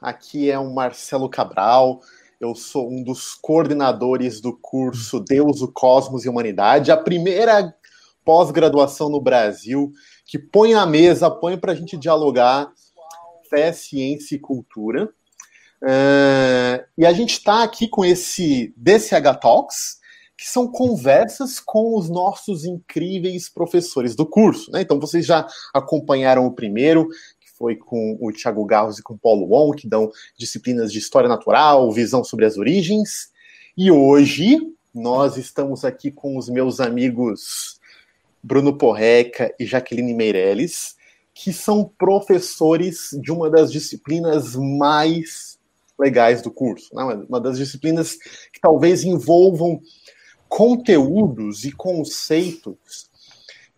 Aqui é o Marcelo Cabral. Eu sou um dos coordenadores do curso Deus, o Cosmos e Humanidade, a primeira pós-graduação no Brasil que põe a mesa, põe para a gente dialogar fé, ciência e cultura. Uh, e a gente está aqui com esse DCH Talks, que são conversas com os nossos incríveis professores do curso. Né? Então, vocês já acompanharam o primeiro, foi com o Thiago Garros e com o Paulo Wong, que dão disciplinas de História Natural, visão sobre as origens. E hoje nós estamos aqui com os meus amigos Bruno Porreca e Jaqueline Meirelles, que são professores de uma das disciplinas mais legais do curso, né? uma das disciplinas que talvez envolvam conteúdos e conceitos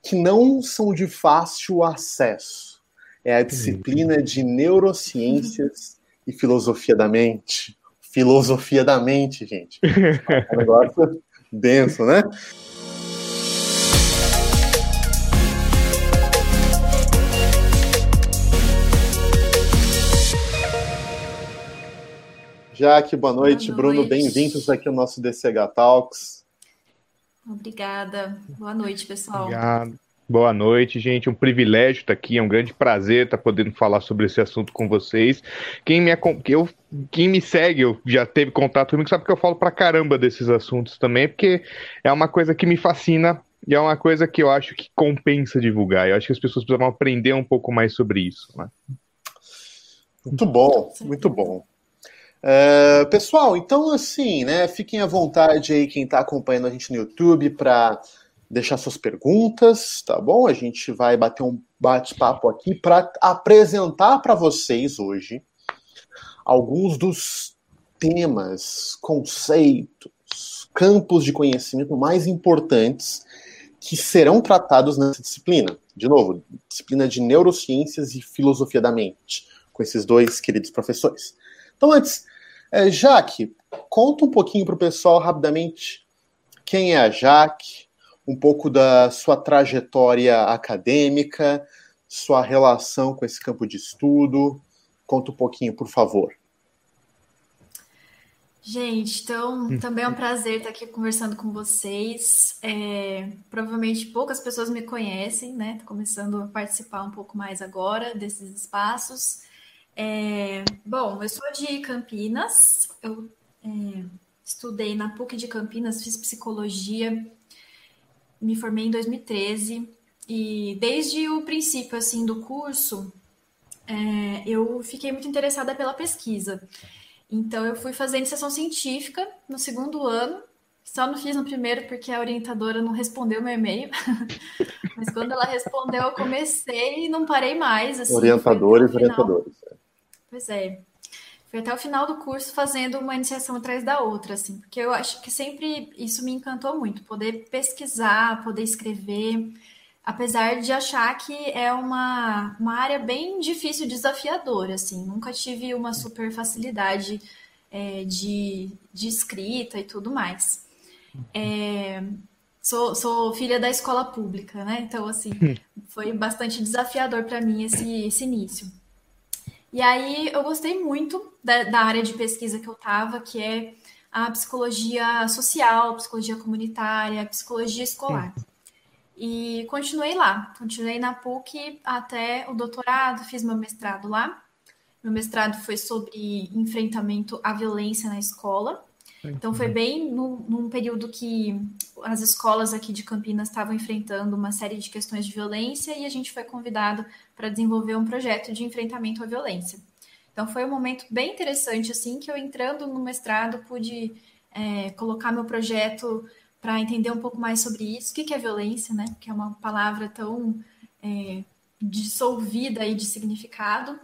que não são de fácil acesso. É a disciplina de neurociências e filosofia da mente. Filosofia da mente, gente. É um negócio denso, né? Jaque, boa noite. Boa noite. Bruno, bem-vindos aqui ao nosso DCH Talks. Obrigada. Boa noite, pessoal. Obrigado. Boa noite, gente. Um privilégio estar aqui, é um grande prazer estar podendo falar sobre esse assunto com vocês. Quem me, eu, quem me segue, eu já teve contato comigo, sabe que eu falo pra caramba desses assuntos também, porque é uma coisa que me fascina e é uma coisa que eu acho que compensa divulgar. Eu acho que as pessoas precisam aprender um pouco mais sobre isso. Né? Muito bom, muito bom. Uh, pessoal, então assim, né? Fiquem à vontade aí quem está acompanhando a gente no YouTube para deixar suas perguntas, tá bom? A gente vai bater um bate-papo aqui para apresentar para vocês hoje alguns dos temas, conceitos, campos de conhecimento mais importantes que serão tratados nessa disciplina. De novo, disciplina de neurociências e filosofia da mente, com esses dois queridos professores. Então, antes é, Jaque, conta um pouquinho para o pessoal rapidamente quem é a Jaque, um pouco da sua trajetória acadêmica, sua relação com esse campo de estudo. Conta um pouquinho, por favor. Gente, então hum. também é um prazer estar aqui conversando com vocês. É, provavelmente poucas pessoas me conhecem, né? Tô começando a participar um pouco mais agora desses espaços. É, bom, eu sou de Campinas, eu é, estudei na PUC de Campinas, fiz psicologia, me formei em 2013 e desde o princípio assim do curso é, eu fiquei muito interessada pela pesquisa. Então eu fui fazendo iniciação científica no segundo ano, só não fiz no primeiro porque a orientadora não respondeu meu e-mail. Mas quando ela respondeu, eu comecei e não parei mais. Assim, orientadores, orientadores. Pois é. Foi até o final do curso fazendo uma iniciação atrás da outra, assim, porque eu acho que sempre isso me encantou muito, poder pesquisar, poder escrever, apesar de achar que é uma, uma área bem difícil, desafiadora, assim, nunca tive uma super facilidade é, de, de escrita e tudo mais. É, sou, sou filha da escola pública, né? Então, assim, foi bastante desafiador para mim esse, esse início. E aí eu gostei muito da, da área de pesquisa que eu estava, que é a psicologia social, psicologia comunitária, psicologia escolar. E continuei lá, continuei na PUC até o doutorado, fiz meu mestrado lá. Meu mestrado foi sobre enfrentamento à violência na escola. Então foi bem no, num período que as escolas aqui de Campinas estavam enfrentando uma série de questões de violência e a gente foi convidado para desenvolver um projeto de enfrentamento à violência. Então foi um momento bem interessante assim que eu entrando no mestrado pude é, colocar meu projeto para entender um pouco mais sobre isso, o que é violência, né? Que é uma palavra tão é, dissolvida aí de significado.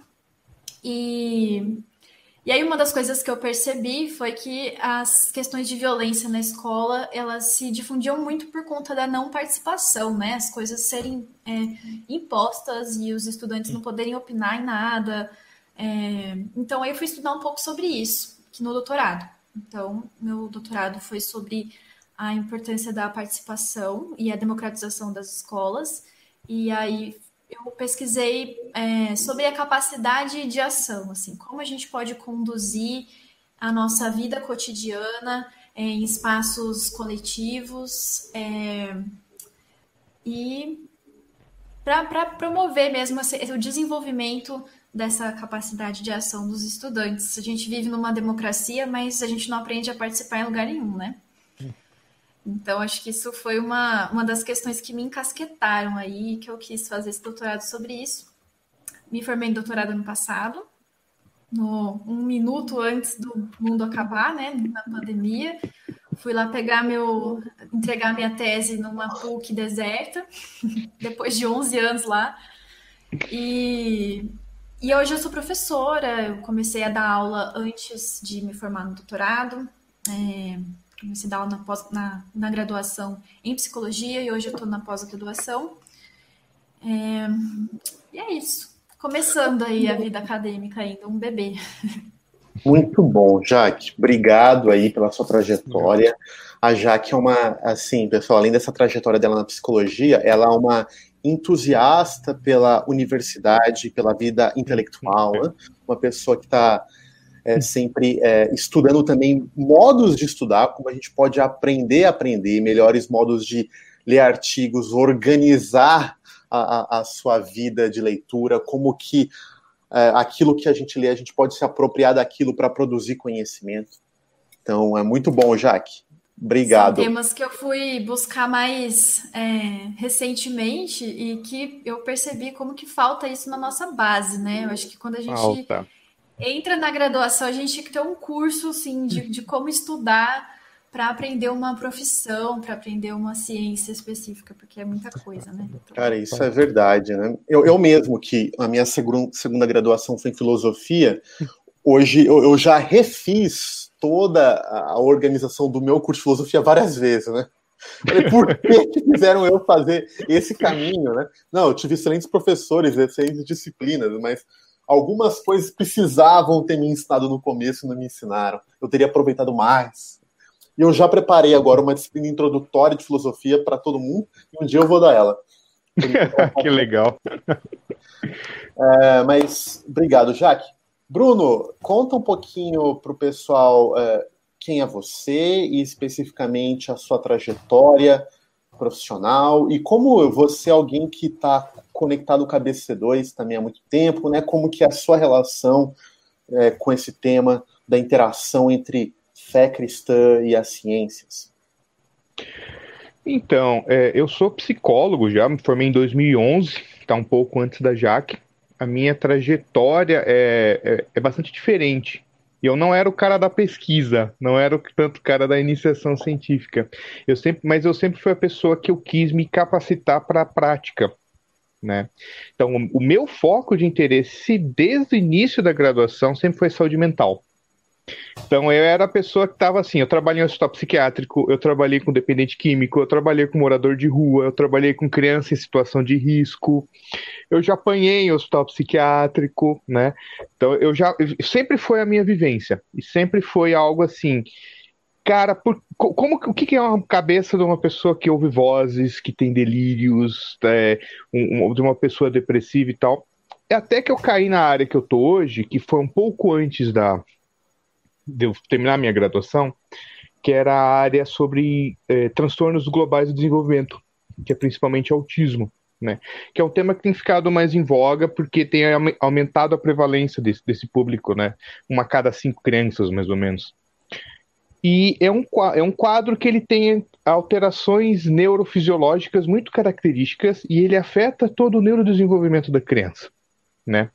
E e aí uma das coisas que eu percebi foi que as questões de violência na escola elas se difundiam muito por conta da não participação, né? As coisas serem é, impostas e os estudantes não poderem opinar em nada. É, então aí eu fui estudar um pouco sobre isso, que no doutorado. Então meu doutorado foi sobre a importância da participação e a democratização das escolas. E aí eu pesquisei é, sobre a capacidade de ação, assim, como a gente pode conduzir a nossa vida cotidiana é, em espaços coletivos é, e para promover mesmo o desenvolvimento dessa capacidade de ação dos estudantes. A gente vive numa democracia, mas a gente não aprende a participar em lugar nenhum, né? Então, acho que isso foi uma, uma das questões que me encasquetaram aí, que eu quis fazer esse doutorado sobre isso. Me formei em doutorado ano passado, no, um minuto antes do mundo acabar, né, na pandemia. Fui lá pegar meu, entregar minha tese numa PUC deserta, depois de 11 anos lá. E, e hoje eu sou professora, eu comecei a dar aula antes de me formar no doutorado. É, comecei a dar aula na, pós, na, na graduação em psicologia e hoje eu estou na pós-graduação. É, e é isso. Começando aí a vida acadêmica ainda, um bebê. Muito bom, Jaque. Obrigado aí pela sua trajetória. A Jaque é uma, assim, pessoal, além dessa trajetória dela na psicologia, ela é uma entusiasta pela universidade, pela vida intelectual, né? uma pessoa que está é, sempre é, estudando também modos de estudar, como a gente pode aprender a aprender, melhores modos de ler artigos, organizar a, a, a sua vida de leitura, como que é, aquilo que a gente lê, a gente pode se apropriar daquilo para produzir conhecimento. Então, é muito bom, Jaque. Obrigado. São temas que eu fui buscar mais é, recentemente e que eu percebi como que falta isso na nossa base, né? Eu acho que quando a gente falta. Entra na graduação, a gente tem que ter um curso, assim, de, de como estudar para aprender uma profissão, para aprender uma ciência específica, porque é muita coisa, né? Cara, isso é verdade, né? Eu, eu mesmo, que a minha segunda, segunda graduação foi em filosofia, hoje eu, eu já refiz toda a organização do meu curso de filosofia várias vezes, né? Por que fizeram eu fazer esse caminho, né? Não, eu tive excelentes professores, excelentes disciplinas, mas algumas coisas precisavam ter me ensinado no começo e não me ensinaram. Eu teria aproveitado mais. E eu já preparei agora uma disciplina introdutória de filosofia para todo mundo, e um dia eu vou dar ela. que legal. É, mas obrigado, Jaque. Bruno, conta um pouquinho para o pessoal é, quem é você e especificamente a sua trajetória profissional e como você é alguém que está conectado com a BC2 também há muito tempo, né? Como que é a sua relação é, com esse tema da interação entre fé cristã e as ciências? Então, é, eu sou psicólogo já, me formei em 2011, está um pouco antes da Jaque. A minha trajetória é, é, é, bastante diferente. Eu não era o cara da pesquisa, não era o tanto cara da iniciação científica. Eu sempre, mas eu sempre fui a pessoa que eu quis me capacitar para a prática. Né? Então, o meu foco de interesse desde o início da graduação sempre foi saúde mental. Então eu era a pessoa que estava assim, eu trabalhei em hospital psiquiátrico, eu trabalhei com dependente químico, eu trabalhei com morador de rua, eu trabalhei com criança em situação de risco, eu já apanhei em hospital psiquiátrico, né? Então eu já sempre foi a minha vivência e sempre foi algo assim, cara, por, como o que é uma cabeça de uma pessoa que ouve vozes, que tem delírios, é, um, de uma pessoa depressiva e tal? É até que eu caí na área que eu tô hoje, que foi um pouco antes da de terminar minha graduação, que era a área sobre é, transtornos globais do desenvolvimento, que é principalmente autismo, né? Que é um tema que tem ficado mais em voga porque tem aumentado a prevalência desse, desse público, né? Uma a cada cinco crianças, mais ou menos. E é um, é um quadro que ele tem alterações neurofisiológicas muito características e ele afeta todo o neurodesenvolvimento da criança, né?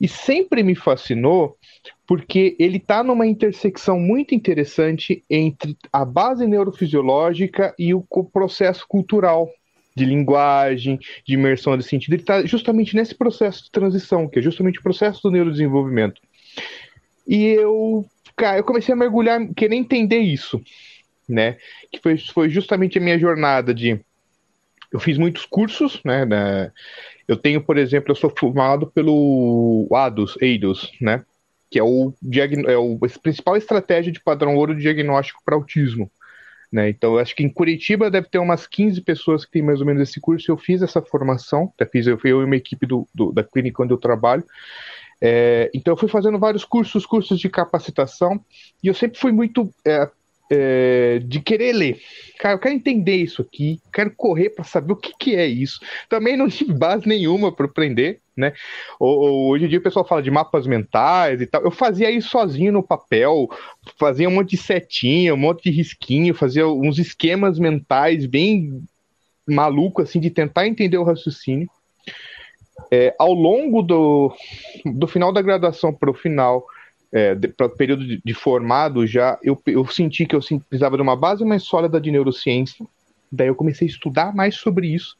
E sempre me fascinou porque ele está numa intersecção muito interessante entre a base neurofisiológica e o, processo cultural de linguagem, de imersão de sentido. Ele está justamente nesse processo de transição, que é justamente o processo do neurodesenvolvimento. E eu, cara, eu comecei a mergulhar, querer entender isso, né? Que foi, foi justamente a minha jornada de eu fiz muitos cursos, né? eu tenho, por exemplo, eu sou formado pelo ADOS, ADOS, né? Que é o, é o principal estratégia de padrão ouro de diagnóstico para autismo. Né? Então, eu acho que em Curitiba deve ter umas 15 pessoas que têm mais ou menos esse curso. Eu fiz essa formação, eu fiz eu, eu e uma equipe do, do, da clínica onde eu trabalho. É, então, eu fui fazendo vários cursos, cursos de capacitação, e eu sempre fui muito é, é, de querer ler. Cara, eu quero entender isso aqui, quero correr para saber o que, que é isso. Também não tive base nenhuma para aprender, né? hoje em dia o pessoal fala de mapas mentais e tal. Eu fazia isso sozinho no papel, fazia um monte de setinha, um monte de risquinho, fazia uns esquemas mentais bem maluco assim de tentar entender o raciocínio. É, ao longo do, do final da graduação para o final, é, para o período de, de, formado já, eu, eu senti que eu precisava de uma base mais sólida de neurociência. Daí eu comecei a estudar mais sobre isso,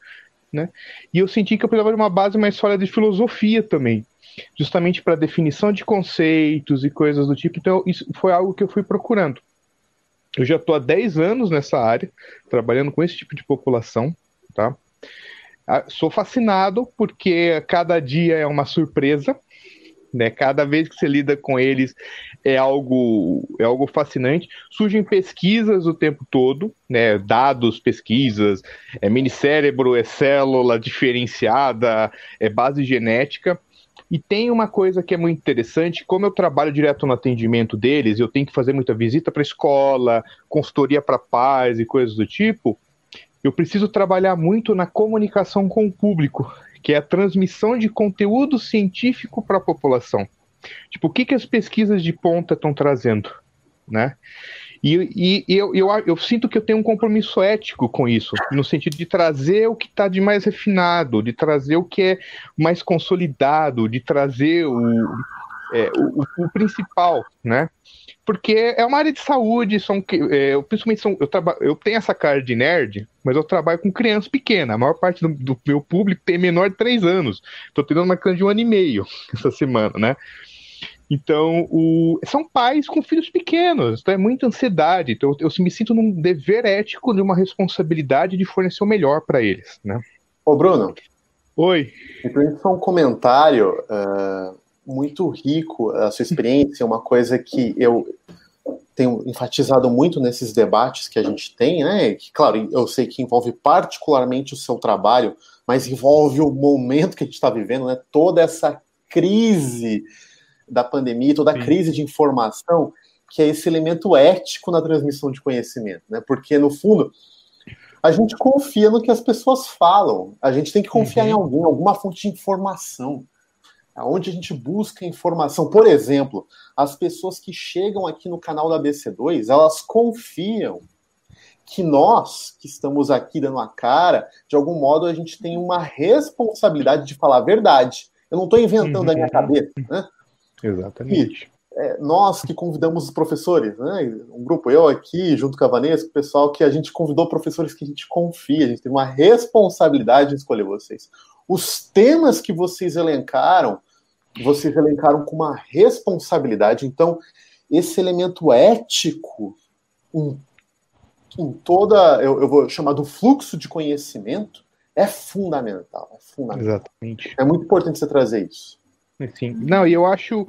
né? E eu senti que eu precisava de uma base mais sólida de filosofia também, justamente para definição de conceitos e coisas do tipo. Então, isso foi algo que eu fui procurando. Eu já estou há 10 anos nessa área, trabalhando com esse tipo de população, tá? Ah, sou fascinado porque cada dia é uma surpresa, né? Cada vez que você lida com eles é algo é algo fascinante. Surgem pesquisas o tempo todo, né? Dados, pesquisas, é minicérebro, é célula diferenciada, é base genética. E tem uma coisa que é muito interessante, como eu trabalho direto no atendimento deles, eu tenho que fazer muita visita para escola, consultoria para pais e coisas do tipo, eu preciso trabalhar muito na comunicação com o público que é a transmissão de conteúdo científico para a população. Tipo, o que, que as pesquisas de ponta estão trazendo, né? E, e eu, eu, eu, sinto que eu tenho um compromisso ético com isso, no sentido de trazer o que está de mais refinado, de trazer o que é mais consolidado, de trazer o, é, o, o, principal, né? Porque é uma área de saúde, são, é, eu, principalmente são, eu, traba, eu tenho essa cara de nerd, mas eu trabalho com crianças pequenas. A maior parte do, do meu público tem menor de 3 anos. Estou tendo uma criança de um ano e meio essa semana, né? Então, o... são pais com filhos pequenos, então é muita ansiedade. Então, eu, eu me sinto num dever ético de uma responsabilidade de fornecer o melhor para eles, né? Ô, Bruno. Oi. Então, só um comentário. Uh, muito rico a sua experiência, uma coisa que eu tenho enfatizado muito nesses debates que a gente tem, né? Que, claro, eu sei que envolve particularmente o seu trabalho, mas envolve o momento que a gente está vivendo, né? Toda essa crise da pandemia, toda a Sim. crise de informação, que é esse elemento ético na transmissão de conhecimento, né? Porque, no fundo, a gente confia no que as pessoas falam, a gente tem que confiar uhum. em alguém, alguma fonte de informação onde a gente busca informação. Por exemplo, as pessoas que chegam aqui no canal da BC2, elas confiam que nós, que estamos aqui dando a cara, de algum modo a gente tem uma responsabilidade de falar a verdade. Eu não estou inventando uhum. a minha cabeça, né? Exatamente. E, é, nós que convidamos os professores, né? Um grupo, eu aqui, junto com a Vanessa, o pessoal que a gente convidou professores que a gente confia, a gente tem uma responsabilidade de escolher vocês. Os temas que vocês elencaram, vocês elencaram com uma responsabilidade. Então, esse elemento ético em, em toda, eu, eu, vou chamar do fluxo de conhecimento, é fundamental. É fundamental. Exatamente. É muito importante você trazer isso. Sim. Não, e eu acho,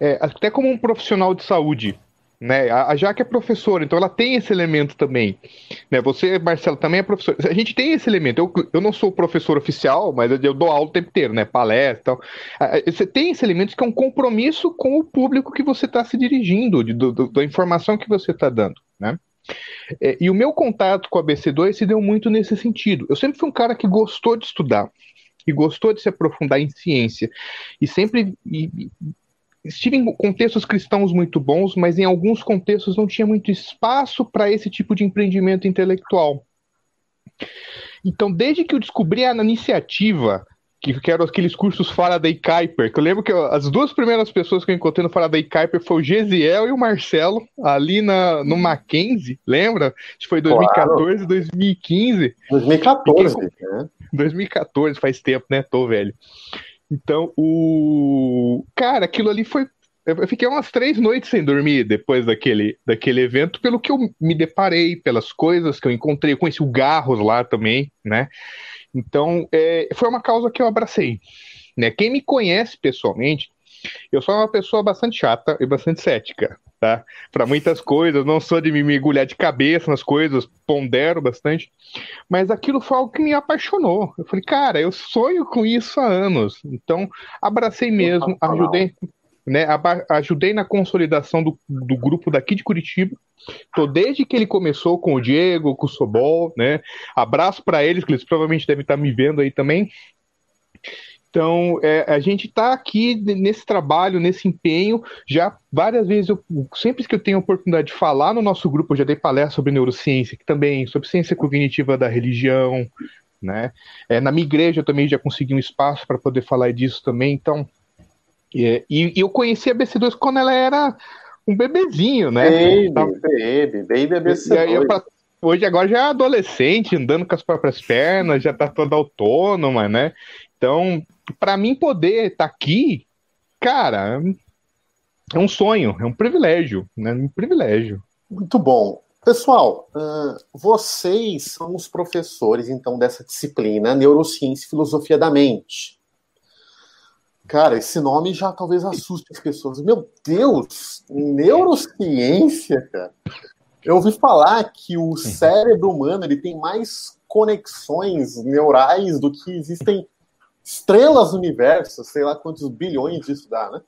é, até como um profissional de saúde, né? A, Jaque é professora, então ela tem esse elemento também. Né? Você, Marcelo, também é professor. A gente tem esse elemento. Eu, eu não sou professor oficial, mas eu, dou aula o tempo inteiro, né? Palestra e tal. Você tem esse elemento que é um compromisso com o público que você está se dirigindo, de, do, da informação que você está dando, né? É, e o meu contato com a BC2 se deu muito nesse sentido. Eu sempre fui um cara que gostou de estudar, que gostou de se aprofundar em ciência, e sempre e, estive em contextos cristãos muito bons, mas em alguns contextos não tinha muito espaço para esse tipo de empreendimento intelectual. Então, desde que eu descobri a iniciativa, que, que eram aqueles cursos Faraday Kuiper, que eu lembro que eu, as duas primeiras pessoas que eu encontrei no Faraday Kuiper foi o Gesiel e o Marcelo, ali na, no Mackenzie, lembra? Acho que foi 2014, claro. 2015. 2014, né? 2014, faz tempo, né? Tô velho. Então, o. Cara, aquilo ali foi. Eu fiquei umas três noites sem dormir depois daquele, daquele evento, pelo que eu me deparei, pelas coisas que eu encontrei. Eu conheci o Garros lá também, né? Então, é, foi uma causa que eu abracei. Né? Quem me conhece pessoalmente, eu sou uma pessoa bastante chata e bastante cética. Tá? Para muitas coisas, não sou de me mergulhar de cabeça nas coisas, pondero bastante, mas aquilo foi algo que me apaixonou. Eu falei, cara, eu sonho com isso há anos. Então, abracei mesmo, ajudei, né? Ajudei na consolidação do, do grupo daqui de Curitiba. Tô desde que ele começou com o Diego, com o Sobol, né? Abraço para eles, que eles provavelmente devem estar me vendo aí também. Então, é, a gente está aqui nesse trabalho, nesse empenho. Já várias vezes, eu, sempre que eu tenho a oportunidade de falar no nosso grupo, eu já dei palestra sobre neurociência, que também sobre ciência cognitiva da religião, né? É, na minha igreja eu também já consegui um espaço para poder falar disso também. Então, é, e, e, eu conheci a BC2 quando ela era um bebezinho, né? Baby, baby, baby BC2. hoje agora já é adolescente, andando com as próprias pernas, já está toda autônoma, né? Então, para mim poder estar tá aqui, cara, é um sonho, é um privilégio, né? Um privilégio. Muito bom. Pessoal, uh, vocês são os professores, então, dessa disciplina Neurociência e Filosofia da Mente. Cara, esse nome já talvez assuste as pessoas. Meu Deus, neurociência, cara. Eu ouvi falar que o cérebro humano ele tem mais conexões neurais do que existem estrelas no universo, sei lá quantos bilhões disso dá, né?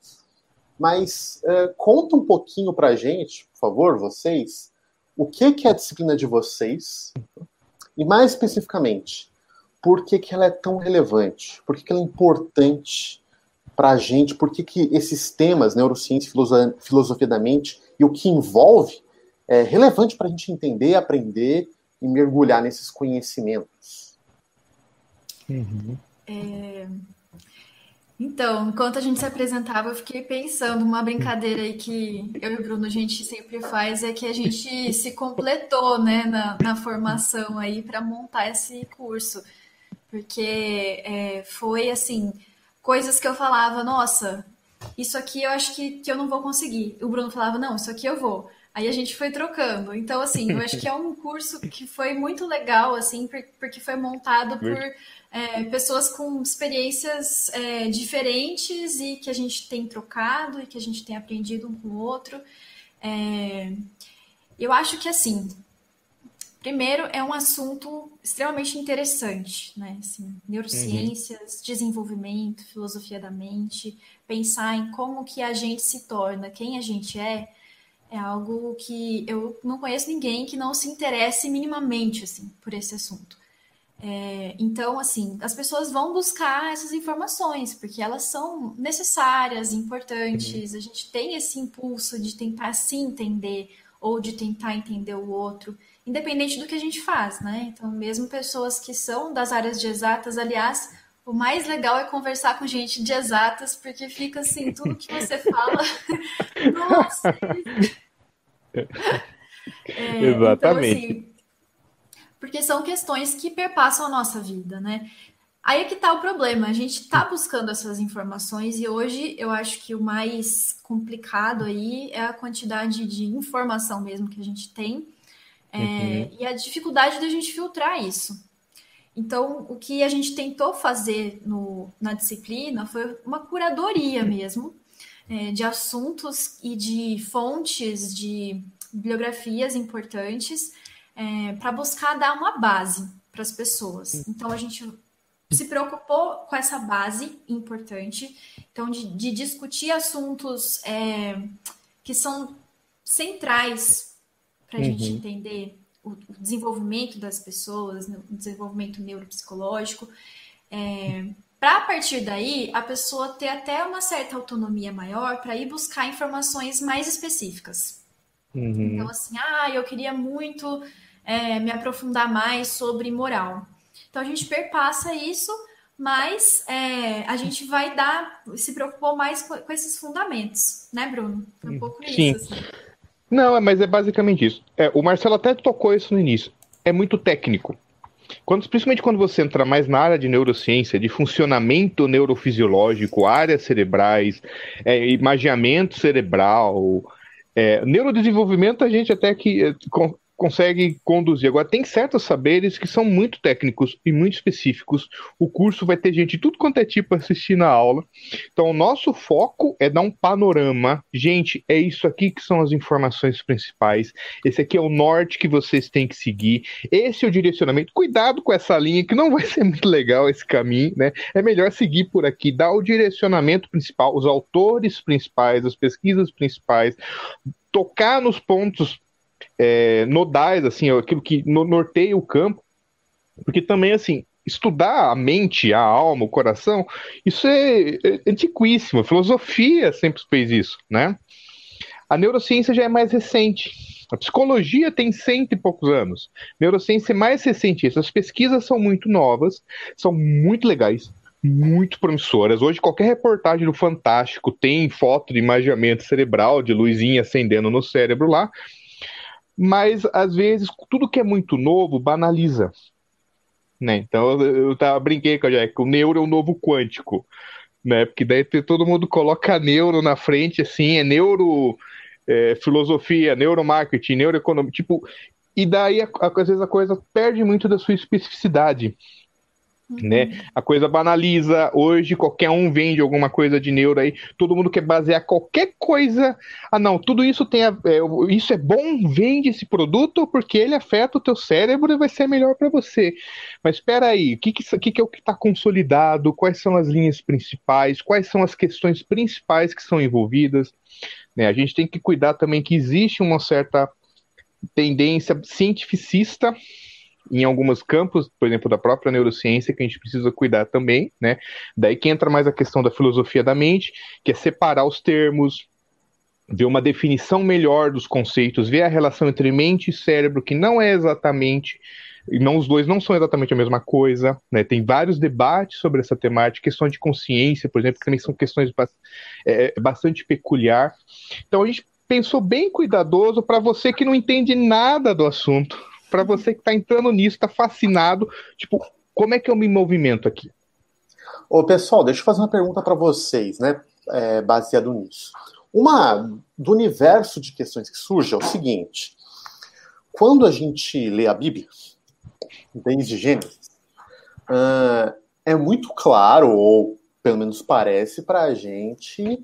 Mas é, conta um pouquinho pra gente, por favor, vocês, o que, que é a disciplina de vocês, e mais especificamente, por que, que ela é tão relevante, por que, que ela é importante para a gente, por que, que esses temas, neurociência filosofia da mente, e o que envolve, é relevante para a gente entender, aprender e mergulhar nesses conhecimentos. Uhum. É... Então, enquanto a gente se apresentava, eu fiquei pensando, uma brincadeira aí que eu e o Bruno a gente sempre faz é que a gente se completou, né, na, na formação aí para montar esse curso, porque é, foi assim, coisas que eu falava, nossa, isso aqui eu acho que, que eu não vou conseguir. O Bruno falava, não, isso aqui eu vou. Aí a gente foi trocando. Então, assim, eu acho que é um curso que foi muito legal, assim, porque foi montado por é, pessoas com experiências é, diferentes e que a gente tem trocado e que a gente tem aprendido um com o outro. É, eu acho que assim, primeiro é um assunto extremamente interessante, né? Assim, neurociências, uhum. desenvolvimento, filosofia da mente, pensar em como que a gente se torna, quem a gente é, é algo que eu não conheço ninguém que não se interesse minimamente assim por esse assunto. É, então, assim, as pessoas vão buscar essas informações, porque elas são necessárias, importantes. A gente tem esse impulso de tentar se entender ou de tentar entender o outro, independente do que a gente faz, né? Então, mesmo pessoas que são das áreas de exatas, aliás, o mais legal é conversar com gente de exatas, porque fica assim, tudo que você fala. Nossa! É, Exatamente. Então, assim, porque são questões que perpassam a nossa vida, né? Aí é que tá o problema, a gente está buscando essas informações e hoje eu acho que o mais complicado aí é a quantidade de informação mesmo que a gente tem é, uhum. e a dificuldade da gente filtrar isso. Então, o que a gente tentou fazer no, na disciplina foi uma curadoria mesmo é, de assuntos e de fontes, de bibliografias importantes é, para buscar dar uma base para as pessoas. Então a gente se preocupou com essa base importante, então de, de discutir assuntos é, que são centrais para a uhum. gente entender o, o, desenvolvimento das pessoas, o desenvolvimento neuropsicológico, é, para a partir daí a pessoa ter até uma certa autonomia maior para ir buscar informações mais específicas. Uhum. Então assim, ah, eu queria muito é, me aprofundar mais sobre moral. Então a gente perpassa isso, mas é, a gente vai dar, se preocupou mais com, com esses fundamentos, né, Bruno? Foi um pouco Sim. isso. Assim. Não, mas é basicamente isso. É, o Marcelo até tocou isso no início. É muito técnico. Quando, principalmente quando você entra mais na área de neurociência, de funcionamento neurofisiológico, áreas cerebrais, é, imagiamento cerebral, é, neurodesenvolvimento, a gente até que consegue conduzir. Agora, tem certos saberes que são muito técnicos e muito específicos. O curso vai ter gente de tudo quanto é tipo assistindo a aula. Então, o nosso foco é dar um panorama. Gente, é isso aqui que são as informações principais. Esse aqui é o norte que vocês têm que seguir. Esse é o direcionamento. Cuidado com essa linha, que não vai ser muito legal esse caminho, né? É melhor seguir por aqui, dar o direcionamento principal, os autores principais, as pesquisas principais, tocar nos pontos é, nodais, assim, aquilo que norteia o campo, porque também, assim, estudar a mente, a alma, o coração, isso é, é antiquíssimo. A filosofia sempre fez isso, né? A neurociência já é mais recente. A psicologia tem cento e poucos anos. A neurociência é mais recente. Essas pesquisas são muito novas, são muito legais, muito promissoras. Hoje, qualquer reportagem do Fantástico tem foto de imaginamento cerebral, de luzinha acendendo no cérebro lá. Mas, às vezes, tudo que é muito novo banaliza. Né? Então, eu, tava, brinquei com a Jack, o neuro é o novo quântico. Né? Porque daí todo mundo coloca neuro na frente, assim, é neuro. É, filosofia, neuromarketing, neuroeconomia, tipo, e daí às vezes a coisa perde muito da sua especificidade. Uhum. Né? A coisa banaliza. Hoje qualquer um vende alguma coisa de neuro aí. Todo mundo quer basear qualquer coisa. Ah, não, tudo isso tem a, é, isso é bom, vende esse produto porque ele afeta o teu cérebro e vai ser melhor para você. Mas espera aí, o que, que, que, que é o que está consolidado? Quais são as linhas principais? Quais são as questões principais que são envolvidas? Né? A gente tem que cuidar também que existe uma certa tendência cientificista em alguns campos, por exemplo, da própria neurociência, que a gente precisa cuidar também, né? Daí que entra mais a questão da filosofia da mente, que é separar os termos, ver uma definição melhor dos conceitos, ver a relação entre mente e cérebro, que não é exatamente não os dois não são exatamente a mesma coisa, né? Tem vários debates sobre essa temática, questão de consciência, por exemplo, que também são questões é, bastante peculiar. Então a gente pensou bem cuidadoso para você que não entende nada do assunto, para você que está entrando nisso, está fascinado, tipo, como é que eu me movimento aqui? Ô, pessoal, deixa eu fazer uma pergunta para vocês, né, é, baseado nisso. Uma do universo de questões que surge é o seguinte: quando a gente lê a Bíblia, desde Gênesis, uh, é muito claro, ou pelo menos parece para a gente,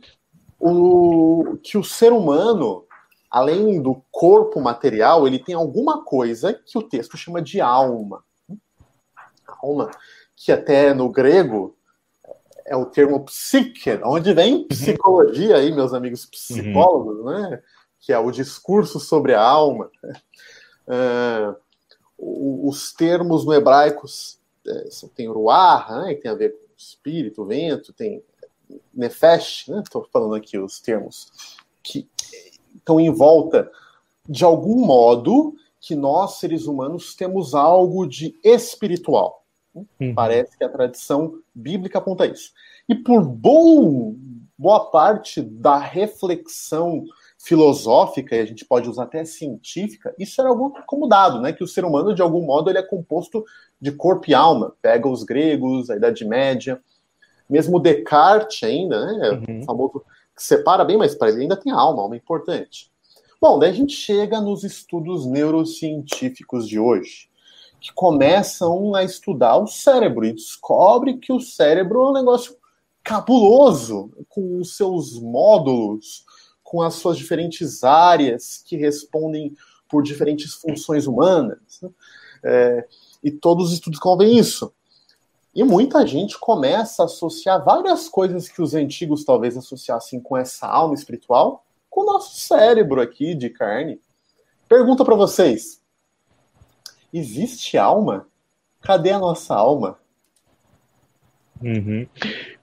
o, que o ser humano além do corpo material, ele tem alguma coisa que o texto chama de alma. Alma, que até no grego é o termo psique, onde vem uhum. psicologia aí, meus amigos psicólogos, uhum. né? Que é o discurso sobre a alma. Uh, os termos no hebraico é, tem ruah, né, que tem a ver com espírito, vento, tem nefesh, né? Estou falando aqui os termos que estão em volta de algum modo que nós, seres humanos, temos algo de espiritual. Uhum. Parece que a tradição bíblica aponta isso. E por bom, boa parte da reflexão filosófica, e a gente pode usar até científica, isso era algo como dado, né? Que o ser humano, de algum modo, ele é composto de corpo e alma. Pega os gregos, a Idade Média, mesmo Descartes ainda, né? Uhum. famoso que separa bem, mas para ele ainda tem alma, alma importante. Bom, daí a gente chega nos estudos neurocientíficos de hoje, que começam a estudar o cérebro e descobre que o cérebro é um negócio cabuloso, com os seus módulos, com as suas diferentes áreas que respondem por diferentes funções humanas. Né? É, e todos os estudos convêm isso. E muita gente começa a associar várias coisas que os antigos talvez associassem com essa alma espiritual com o nosso cérebro aqui de carne. Pergunta para vocês: existe alma? Cadê a nossa alma? Uhum.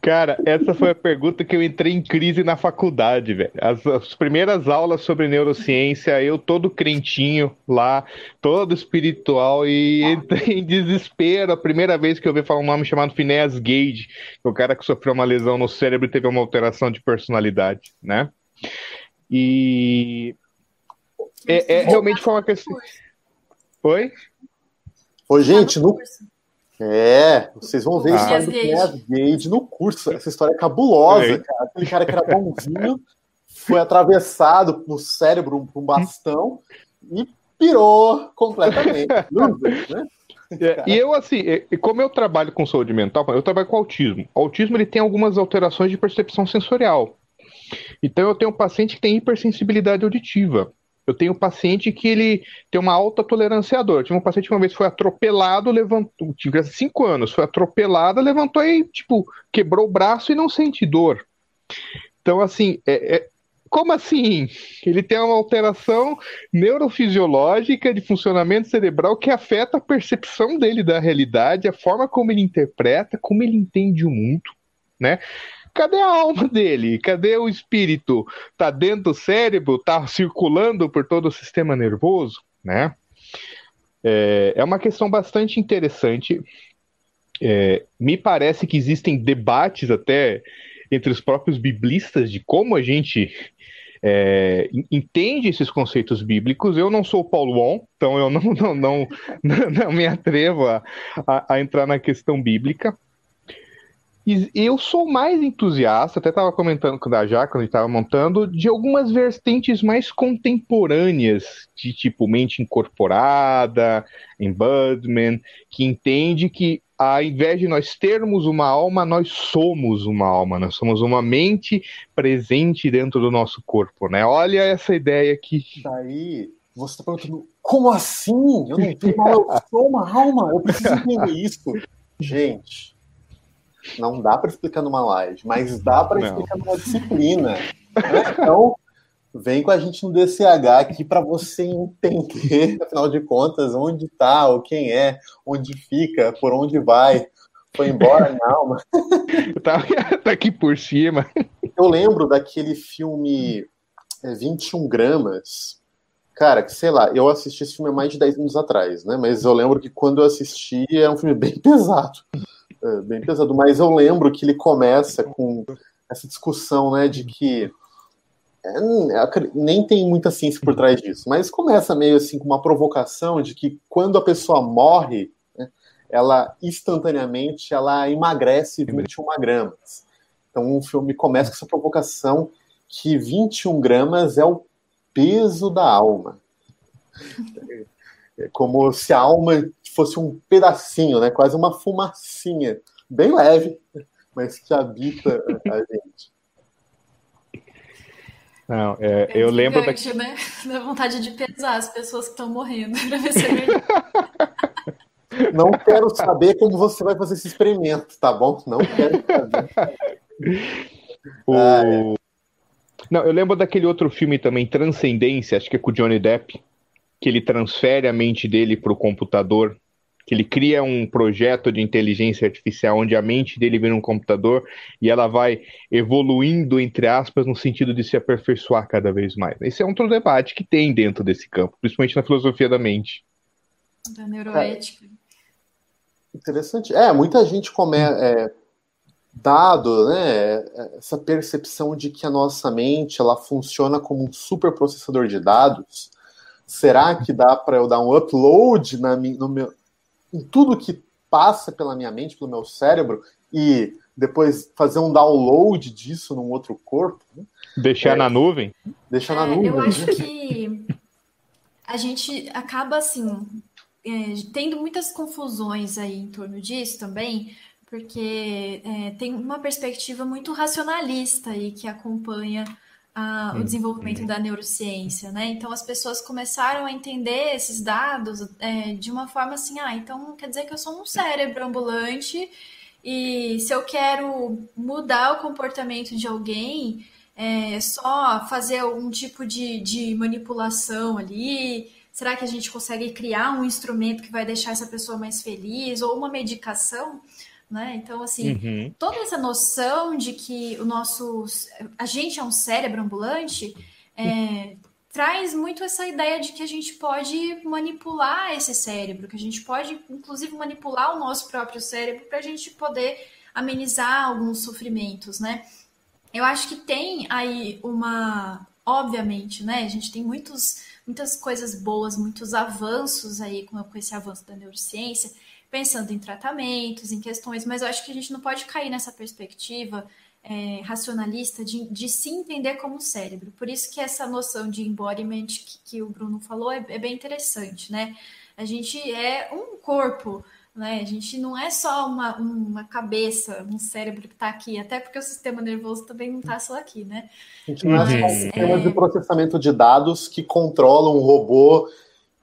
Cara, essa foi a pergunta que eu entrei em crise na faculdade, velho. As, as, primeiras aulas sobre neurociência, eu todo crentinho lá, todo espiritual, e entrei em desespero a primeira vez que eu vi falar um nome chamado Phineas Gage, é o cara que sofreu uma lesão no cérebro e teve uma alteração de personalidade, né? E é, é realmente foi uma questão. Oi? Oi, gente, no, é, vocês vão ver a história do Gage no curso. Essa história é cabulosa, cara. Aquele cara que era bonzinho foi atravessado no cérebro por um bastão e pirou completamente. né? É, e eu, assim, como eu trabalho com saúde mental, eu trabalho com autismo. O autismo ele tem algumas alterações de percepção sensorial. Então, eu tenho um paciente que tem hipersensibilidade auditiva. Eu tenho paciente que ele tem uma alta tolerância à dor. Eu tive um paciente que uma vez foi atropelado, levantou, tive cinco anos, foi atropelado, levantou e, tipo, quebrou o braço e não sente dor. Então, assim, é, é, como assim? Ele tem uma alteração neurofisiológica de funcionamento cerebral que afeta a percepção dele da realidade, a forma como ele interpreta, como ele entende o mundo, né? Cadê a alma dele? Cadê o espírito? Tá dentro do cérebro? Tá circulando por todo o sistema nervoso, né? É, é uma questão bastante interessante. É, me parece que existem debates até entre os próprios biblistas de como a gente é, entende esses conceitos bíblicos. Eu não sou Paulo On, então eu não, não, não, não, me atrevo a, a, a entrar na questão bíblica. E eu sou mais entusiasta, até estava comentando com a Já, quando a gente estava montando, de algumas vertentes mais contemporâneas, de tipo mente incorporada, embodiment, que entende que ao invés de nós termos uma alma, nós somos uma alma, nós somos uma mente presente dentro do nosso corpo, né? Olha essa ideia aqui. Daí você está perguntando, como assim? Eu não tenho eu sou uma alma, eu preciso entender isso. Gente, não dá para explicar numa live, mas dá para explicar numa disciplina. Então, vem com a gente no DCH aqui para você entender, afinal de contas, onde está, ou quem é, onde fica, por onde vai. Foi embora minha alma. tá, tá aqui por cima. Eu lembro daquele filme 21 é, gramas. Cara, que sei lá, eu assisti esse filme há mais de 10 anos atrás, né? Mas eu lembro que quando eu assisti é um filme bem pesado. É, bem pesado. Mas eu lembro que ele começa com essa discussão, né, de que é, nem tem muita ciência por trás disso, mas começa meio assim com uma provocação de que quando a pessoa morre, né, ela instantaneamente ela emagrece 21 gramas. Então o filme começa com essa provocação que 21 gramas é o peso da alma. É como se a alma fosse um pedacinho, né, quase uma fumacinha, bem leve, mas que habita a gente. Não, é, é eu lembro da... né? Dá vontade de pesar as pessoas que estão morrendo pra ver se é Não quero saber como você vai fazer esse experimento, tá bom? Não quero saber. o... ah, é. Não, eu lembro daquele outro filme também, Transcendência, acho que é com o Johnny Depp, que ele transfere a mente dele para o computador que ele cria um projeto de inteligência artificial onde a mente dele vira um computador e ela vai evoluindo, entre aspas, no sentido de se aperfeiçoar cada vez mais. Esse é outro debate que tem dentro desse campo, principalmente na filosofia da mente. Da neuroética. É, interessante. É, muita gente come, é, dado né, essa percepção de que a nossa mente ela funciona como um super processador de dados. Será que dá para eu dar um upload na, no meu, em tudo que passa pela minha mente, pelo meu cérebro, e depois fazer um download disso num outro corpo. Né? Deixar é, na nuvem? Deixar é, na nuvem. Eu acho que a gente acaba assim é, tendo muitas confusões aí em torno disso também, porque é, tem uma perspectiva muito racionalista aí que acompanha o desenvolvimento da neurociência, né? Então as pessoas começaram a entender esses dados é, de uma forma assim, ah, então quer dizer que eu sou um cérebro ambulante e se eu quero mudar o comportamento de alguém, é só fazer algum tipo de, de manipulação ali. Será que a gente consegue criar um instrumento que vai deixar essa pessoa mais feliz ou uma medicação? Né? Então, assim, uhum. toda essa noção de que o nosso. A gente é um cérebro ambulante é, traz muito essa ideia de que a gente pode manipular esse cérebro, que a gente pode, inclusive, manipular o nosso próprio cérebro para a gente poder amenizar alguns sofrimentos, né? Eu acho que tem aí uma. Obviamente, né? A gente tem muitos, muitas coisas boas, muitos avanços aí com, com esse avanço da neurociência pensando em tratamentos, em questões, mas eu acho que a gente não pode cair nessa perspectiva é, racionalista de, de, se entender como cérebro. Por isso que essa noção de embodiment que, que o Bruno falou é, é, bem interessante, né? A gente é um corpo, né? A gente não é só uma, uma cabeça, um cérebro que está aqui, até porque o sistema nervoso também não está só aqui, né? A gente não é só um sistema é... de processamento de dados que controla um robô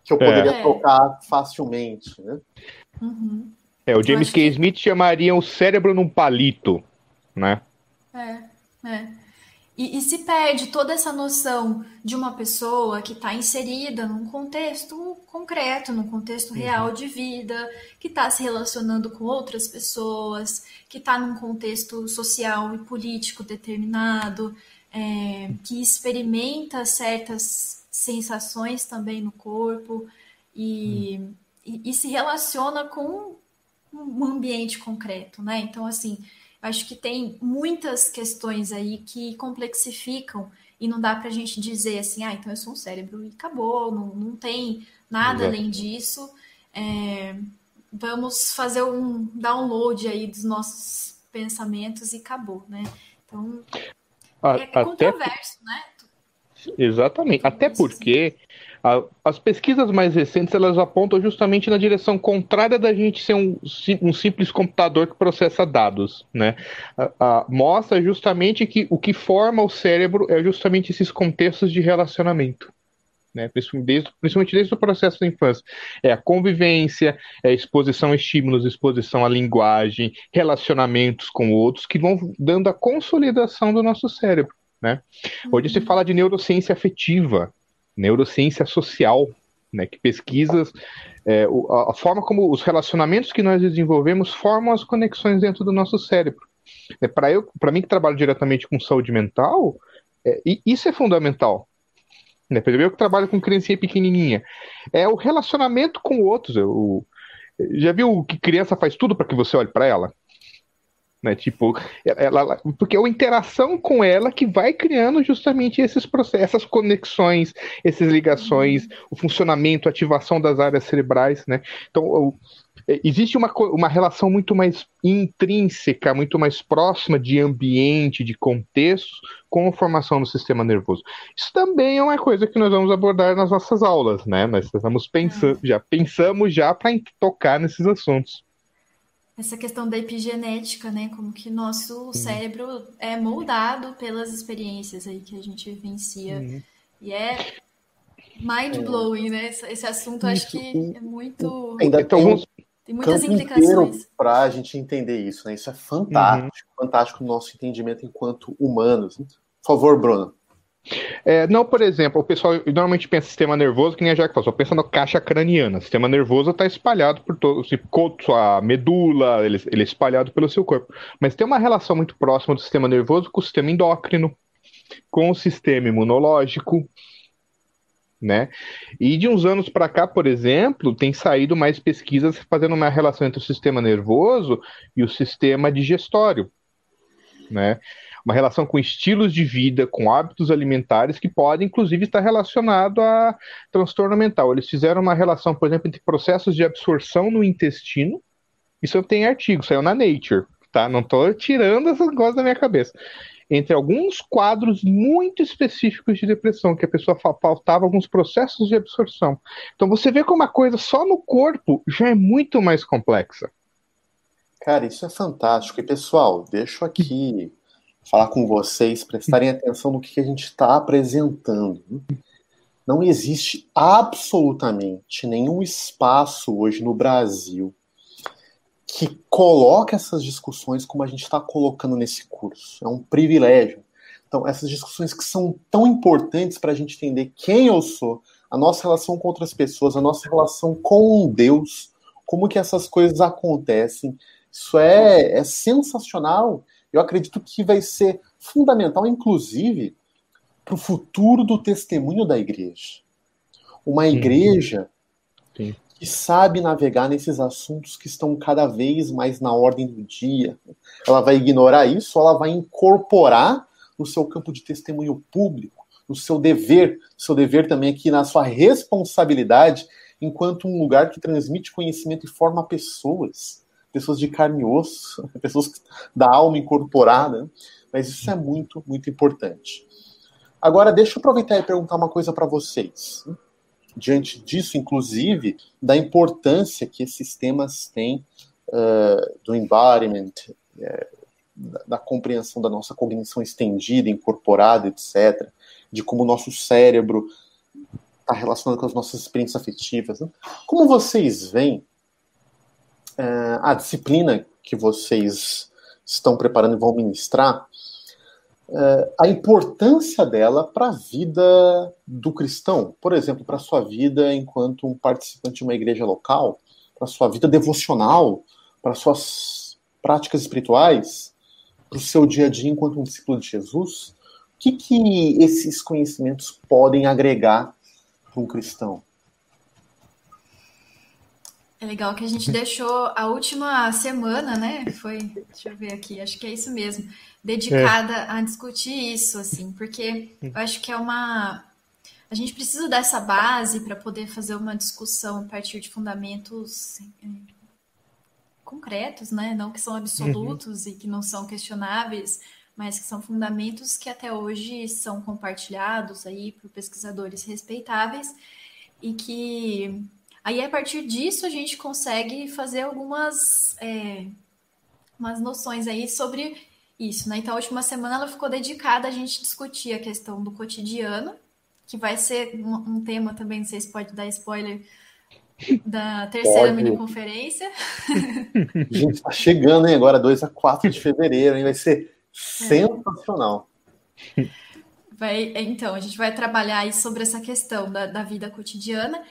que eu poderia é. trocar facilmente, né? Uhum. É, o James K. Que... Smith chamaria o cérebro num palito, né? É, é. E, e, se perde toda essa noção de uma pessoa que está inserida num contexto concreto, num contexto uhum. real de vida, que está se relacionando com outras pessoas, que está num contexto social e político determinado, é, que experimenta certas sensações também no corpo e, uhum. E, e se relaciona com um ambiente concreto, né? Então, assim, Acho que tem muitas questões aí que complexificam e não dá para a gente dizer assim, ah, então eu sou um cérebro e acabou, não, não tem nada Exato. além disso. É, vamos fazer um download aí dos nossos pensamentos e acabou, né? Então, é, é controverso, né? Exatamente. Até porque as pesquisas mais recentes elas apontam justamente na direção contrária da gente ser um, um simples computador que processa dados, né? A, a, mostra justamente que o que forma o cérebro é justamente esses contextos de relacionamento. Né, desde, principalmente desde o processo da infância. É a convivência, é a exposição a estímulos, exposição à linguagem, relacionamentos com outros, que vão dando a consolidação do nosso cérebro. Né? Hoje se uhum. fala de neurociência afetiva, neurociência social, né, que pesquisas é, a, forma como os relacionamentos que nós desenvolvemos formam as conexões dentro do nosso cérebro. É, para eu, para mim que trabalho diretamente com saúde mental, é, isso é fundamental. Né? Eu que trabalho com criancinha pequenininha, é o relacionamento com outros. Eu, já viu que criança faz tudo para que você olhe para ela? Né? Tipo, ela, porque é a interação com ela que vai criando justamente esses processos, essas conexões, essas ligações, o funcionamento, a ativação das áreas cerebrais, né? Então, é, existe uma, uma relação muito mais intrínseca, muito mais próxima de ambiente, de contexto, com a formação do sistema nervoso. Isso também é uma coisa que nós vamos abordar nas nossas aulas, né? Nós estamos pensando, uhum. já pensamos já para tocar nesses assuntos essa questão da epigenética, né? Como que nosso cérebro é moldado pelas experiências aí que a gente vivencia. Uhum. E é mind blowing, né? Esse, assunto acho que é muito. Ainda tem, tem muitas implicações. Para a gente entender isso, né? Isso é fantástico, uhum. fantástico no nosso entendimento enquanto humanos. Por favor, Bruno. É, não, por exemplo, o pessoal normalmente pensa sistema nervoso, que nem a Jack falou, só pensa no caixa craniana. O sistema nervoso está espalhado por todo, sua medula, ele, ele é espalhado pelo seu corpo. Mas tem uma relação muito próxima do sistema nervoso com o sistema endócrino, com o sistema imunológico, né? E de uns anos para cá, por exemplo, tem saído mais pesquisas fazendo uma relação entre o sistema nervoso e o sistema digestório, né? Uma relação com estilos de vida, com hábitos alimentares que podem, inclusive, estar relacionado a transtorno mental. Eles fizeram uma relação, por exemplo, entre processos de absorção no intestino. Isso tem artigo, saiu na Nature, tá? Não estou tirando essa coisa da minha cabeça. Entre alguns quadros muito específicos de depressão, que a pessoa faltava alguns processos de absorção. Então você vê como uma coisa só no corpo já é muito mais complexa. Cara, isso é fantástico. E pessoal, deixo aqui falar com vocês, prestarem atenção no que a gente está apresentando. Não existe absolutamente nenhum espaço hoje no Brasil que coloque essas discussões como a gente está colocando nesse curso. É um privilégio. Então, essas discussões que são tão importantes para a gente entender quem eu sou, a nossa relação com outras pessoas, a nossa relação com Deus, como que essas coisas acontecem. Isso é, é sensacional eu acredito que vai ser fundamental, inclusive, para o futuro do testemunho da igreja. Uma igreja Sim. que sabe navegar nesses assuntos que estão cada vez mais na ordem do dia. Ela vai ignorar isso ela vai incorporar no seu campo de testemunho público, no seu dever, seu dever também aqui na sua responsabilidade, enquanto um lugar que transmite conhecimento e forma pessoas pessoas de carne e osso, pessoas da alma incorporada. Mas isso é muito, muito importante. Agora, deixa eu aproveitar e perguntar uma coisa para vocês. Diante disso, inclusive, da importância que esses temas têm uh, do environment, uh, da, da, compreensão da nossa cognição estendida, incorporada, etc., de como o nosso cérebro está relacionado com as nossas experiências afetivas. Né? Como vocês veem uh, a disciplina que vocês estão preparando e vão ministrar, uh, a importância dela para a vida do cristão, por exemplo, para a sua vida enquanto um participante de uma igreja local, para a sua vida devocional, para suas práticas espirituais, para o seu dia a dia enquanto um discípulo de Jesus, o que, que esses conhecimentos podem agregar para um cristão? É legal que a gente deixou a última semana, né? Foi, deixa eu ver aqui, acho que é isso mesmo, dedicada é. a discutir isso, assim, porque eu acho que é uma. A gente precisa dessa base para poder fazer uma discussão a partir de fundamentos é, concretos, né? Não que são absolutos uhum. e que não são questionáveis, mas que são fundamentos que até hoje são compartilhados aí por pesquisadores respeitáveis e que Aí, a partir disso, a gente consegue fazer algumas é, umas noções aí sobre isso, né? Então, a última semana ela ficou dedicada a gente discutir a questão do cotidiano, que vai ser um, um tema também, não sei se pode dar spoiler, da terceira mini conferência. A gente está chegando, hein? Agora 2 a 4 de fevereiro, hein? Vai ser sensacional. Vai, então, a gente vai trabalhar aí sobre essa questão da, da vida cotidiana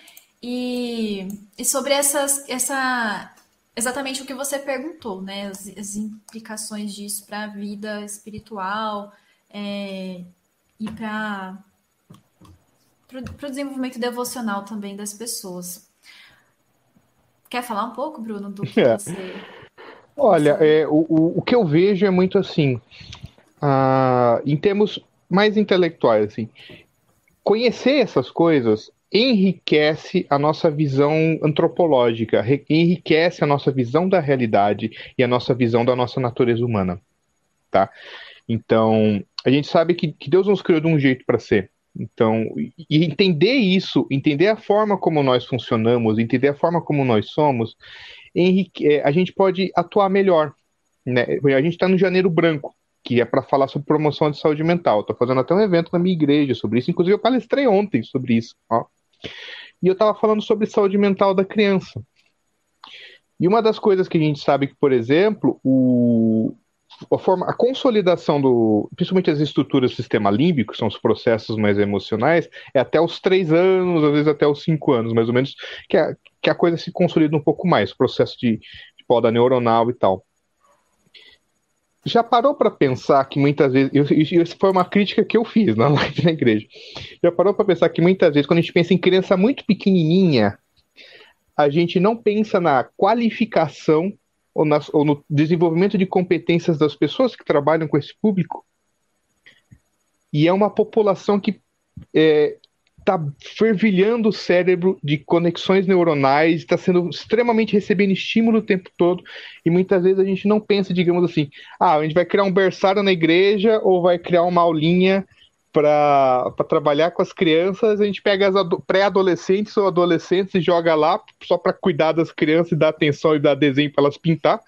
e, e sobre essas, essa, exatamente o que você perguntou, né? As, as implicações disso para a vida espiritual é, e para o desenvolvimento devocional também das pessoas. Quer falar um pouco, Bruno, do que é. você. Olha, é, o, o, que eu vejo é muito assim, uh, em termos mais intelectuais, assim, conhecer essas coisas enriquece a nossa visão antropológica, enriquece a nossa visão da realidade e a nossa visão da nossa natureza humana, tá? Então, a gente sabe que, que Deus nos criou de um jeito para ser. Então, e entender isso, entender a forma como nós funcionamos, entender a forma como nós somos, enrique, é, a gente pode atuar melhor. Né? A gente está no Janeiro Branco, que é para falar sobre promoção de saúde mental. Estou fazendo até um evento na minha igreja sobre isso. Inclusive, eu palestrei ontem sobre isso. Ó. E eu estava falando sobre saúde mental da criança. E uma das coisas que a gente sabe que, por exemplo, o, a, forma, a consolidação do, principalmente as estruturas do sistema límbico, que são os processos mais emocionais, é até os três anos, às vezes até os cinco anos, mais ou menos, que a, que a coisa se consolida um pouco mais, o processo de, de poda neuronal e tal. Já parou para pensar que muitas vezes, isso foi uma crítica que eu fiz na live na igreja. Já parou para pensar que muitas vezes, quando a gente pensa em criança muito pequenininha, a gente não pensa na qualificação ou, nas, ou no desenvolvimento de competências das pessoas que trabalham com esse público? E é uma população que é, está fervilhando o cérebro de conexões neuronais, está sendo extremamente recebendo estímulo o tempo todo, e muitas vezes a gente não pensa, digamos assim, ah, a gente vai criar um berçário na igreja ou vai criar uma aulinha para trabalhar com as crianças, a gente pega as pré-adolescentes ou adolescentes e joga lá só para cuidar das crianças e dar atenção e dar desenho para elas pintar.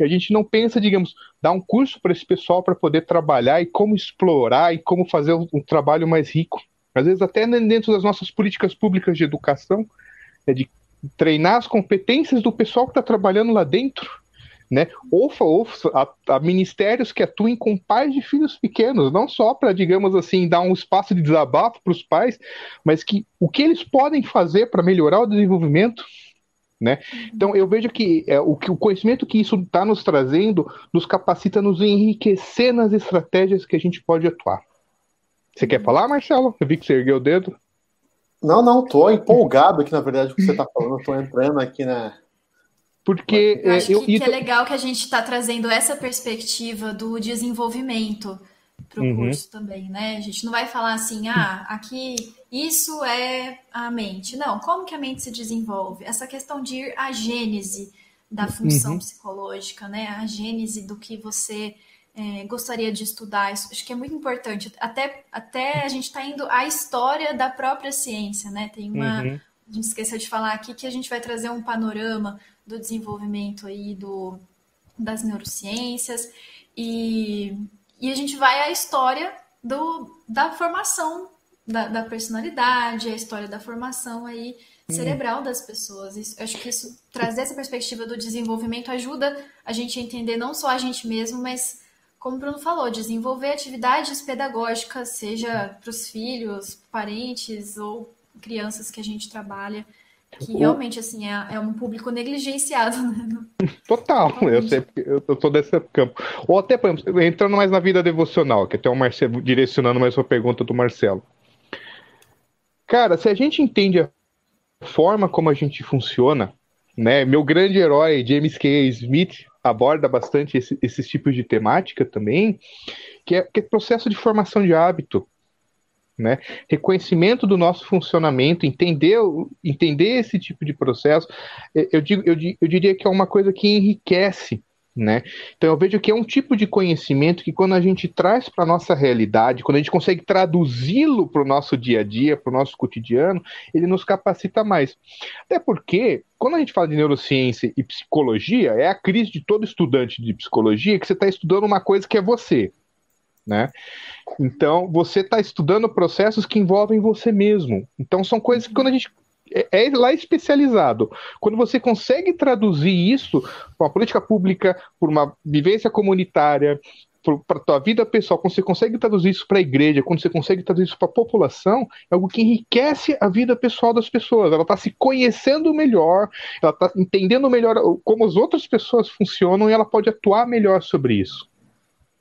E a gente não pensa, digamos, dar um curso para esse pessoal para poder trabalhar e como explorar e como fazer um, um trabalho mais rico às vezes até dentro das nossas políticas públicas de educação, é de treinar as competências do pessoal que está trabalhando lá dentro, né? Ou, ou a, a, ministérios que atuem com pais de filhos pequenos, não só para, digamos assim, dar um espaço de desabafo para os pais, mas que o que eles podem fazer para melhorar o desenvolvimento, né? Então eu vejo que é, o, que o conhecimento que isso está nos trazendo nos capacita a nos enriquecer nas estratégias que a gente pode atuar. Você quer falar, Marcelo? Eu vi que você ergueu o dedo. Não, não, tô empolgado aqui, na verdade, com o que você tá falando. Eu tô entrando aqui na. Porque. Eu acho é, eu, que, que, é legal que a gente está trazendo essa perspectiva do desenvolvimento para o uhum. curso também, né? A gente não vai falar assim, ah, aqui isso é a mente. Não, como que a mente se desenvolve? Essa questão de ir à gênese da função uhum. psicológica, né? A gênese do que você é, gostaria de estudar. Isso, acho que é muito importante. Até, até a gente está indo à história da própria ciência, né? Tem uma. Uhum. A gente esqueceu de falar aqui que a gente vai trazer um panorama do desenvolvimento aí do, das neurociências e, e a gente vai à história do, da formação da, da personalidade, a história da formação aí cerebral das pessoas. Isso, acho que isso trazer essa perspectiva do desenvolvimento ajuda a gente a entender não só a gente mesmo, mas como o Bruno falou, desenvolver atividades pedagógicas, seja para os filhos, parentes ou crianças que a gente trabalha, que realmente assim é, é um público negligenciado. Né? Total, eu sei, eu, eu tô desse campo. Ou até, por exemplo, entrando mais na vida devocional, que até o Marcelo direcionando mais uma pergunta do Marcelo. Cara, se a gente entende a forma como a gente funciona, né? Meu grande herói, James K. Smith, aborda bastante esse, esses tipos de temática também, que é, que é processo de formação de hábito. Né? Reconhecimento do nosso funcionamento, entender, entender esse tipo de processo, eu, digo, eu, eu diria que é uma coisa que enriquece né? Então eu vejo que é um tipo de conhecimento que quando a gente traz para a nossa realidade, quando a gente consegue traduzi-lo para o nosso dia a dia, para o nosso cotidiano, ele nos capacita mais. Até porque, quando a gente fala de neurociência e psicologia, é a crise de todo estudante de psicologia que você está estudando uma coisa que é você. Né? Então, você está estudando processos que envolvem você mesmo. Então, são coisas que quando a gente é, é lá especializado. Quando você consegue traduzir isso para uma política pública, por uma vivência comunitária, para a tua vida pessoal, quando você consegue traduzir isso para a igreja, quando você consegue traduzir isso para a população, é algo que enriquece a vida pessoal das pessoas. Ela está se conhecendo melhor, ela está entendendo melhor como as outras pessoas funcionam e ela pode atuar melhor sobre isso.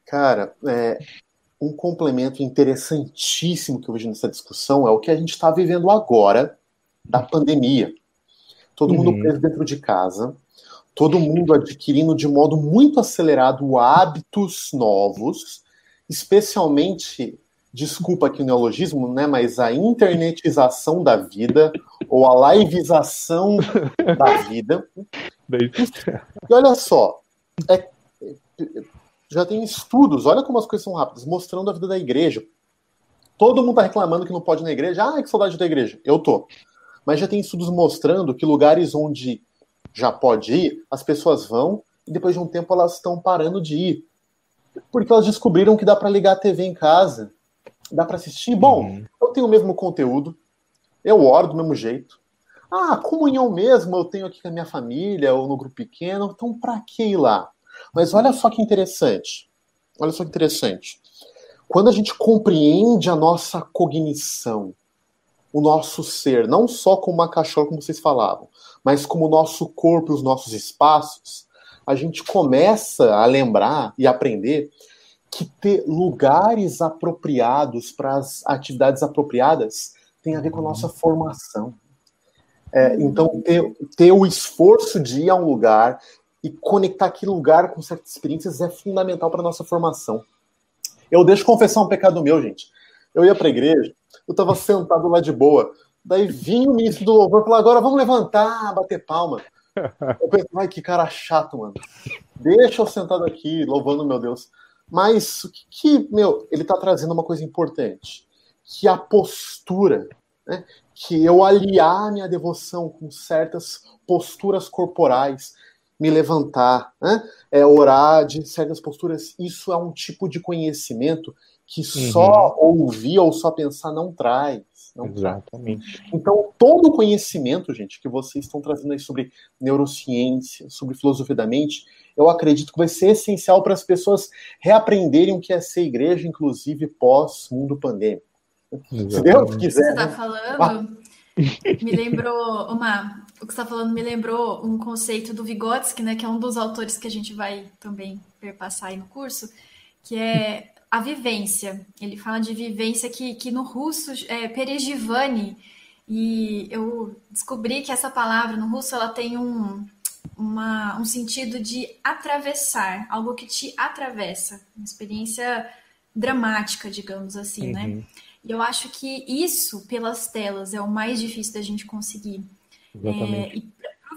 Cara, é, um complemento interessantíssimo que eu vejo nessa discussão é o que a gente está vivendo agora da pandemia. Todo uhum. mundo preso dentro de casa, todo mundo adquirindo de modo muito acelerado hábitos novos, especialmente, desculpa aqui o neologismo, né, mas a internetização da vida, ou a liveização da vida. E olha só, é, já tem estudos, olha como as coisas são rápidas, mostrando a vida da igreja. Todo mundo tá reclamando que não pode ir na igreja. Ah, que saudade da igreja. Eu tô mas já tem estudos mostrando que lugares onde já pode ir, as pessoas vão e depois de um tempo elas estão parando de ir. Porque elas descobriram que dá para ligar a TV em casa, dá para assistir. Bom, uhum. eu tenho o mesmo conteúdo, eu oro do mesmo jeito. Ah, comunhão mesmo eu tenho aqui com a minha família ou no grupo pequeno, então para que ir lá? Mas olha só que interessante. Olha só que interessante. Quando a gente compreende a nossa cognição, o nosso ser, não só como uma cachorra, como vocês falavam, mas como o nosso corpo e os nossos espaços, a gente começa a lembrar e aprender que ter lugares apropriados para as atividades apropriadas tem a ver com a nossa formação. É, então, ter, ter o esforço de ir a um lugar e conectar aquele lugar com certas experiências é fundamental para a nossa formação. Eu deixo confessar um pecado meu, gente. Eu ia para a igreja, eu estava sentado lá de boa. Daí vinha o ministro do louvor e falou: agora vamos levantar, bater palma. Eu pensei, ai, que cara chato, mano. Deixa eu sentado aqui, louvando meu Deus. Mas o que, que, meu, ele está trazendo uma coisa importante: que a postura, né, que eu aliar minha devoção com certas posturas corporais, me levantar, né, é, orar de certas posturas, isso é um tipo de conhecimento que uhum. só ouvir ou só pensar não traz. Não Exatamente. Traz. Então, todo o conhecimento, gente, que vocês estão trazendo aí sobre neurociência, sobre filosofia da mente, eu acredito que vai ser essencial para as pessoas reaprenderem o que é ser igreja, inclusive pós-mundo pandêmico. Exatamente. Se Deus quiser. Você está né? falando, ah. me lembrou uma. O que você está falando me lembrou um conceito do Vygotsky, né, que é um dos autores que a gente vai também perpassar aí no curso, que é a vivência. Ele fala de vivência que, que no russo é perejivani. E eu descobri que essa palavra no russo ela tem um, uma, um sentido de atravessar, algo que te atravessa, uma experiência dramática, digamos assim, né? uhum. né? E eu acho que isso, pelas telas, é o mais difícil da gente conseguir. Exatamente. É, e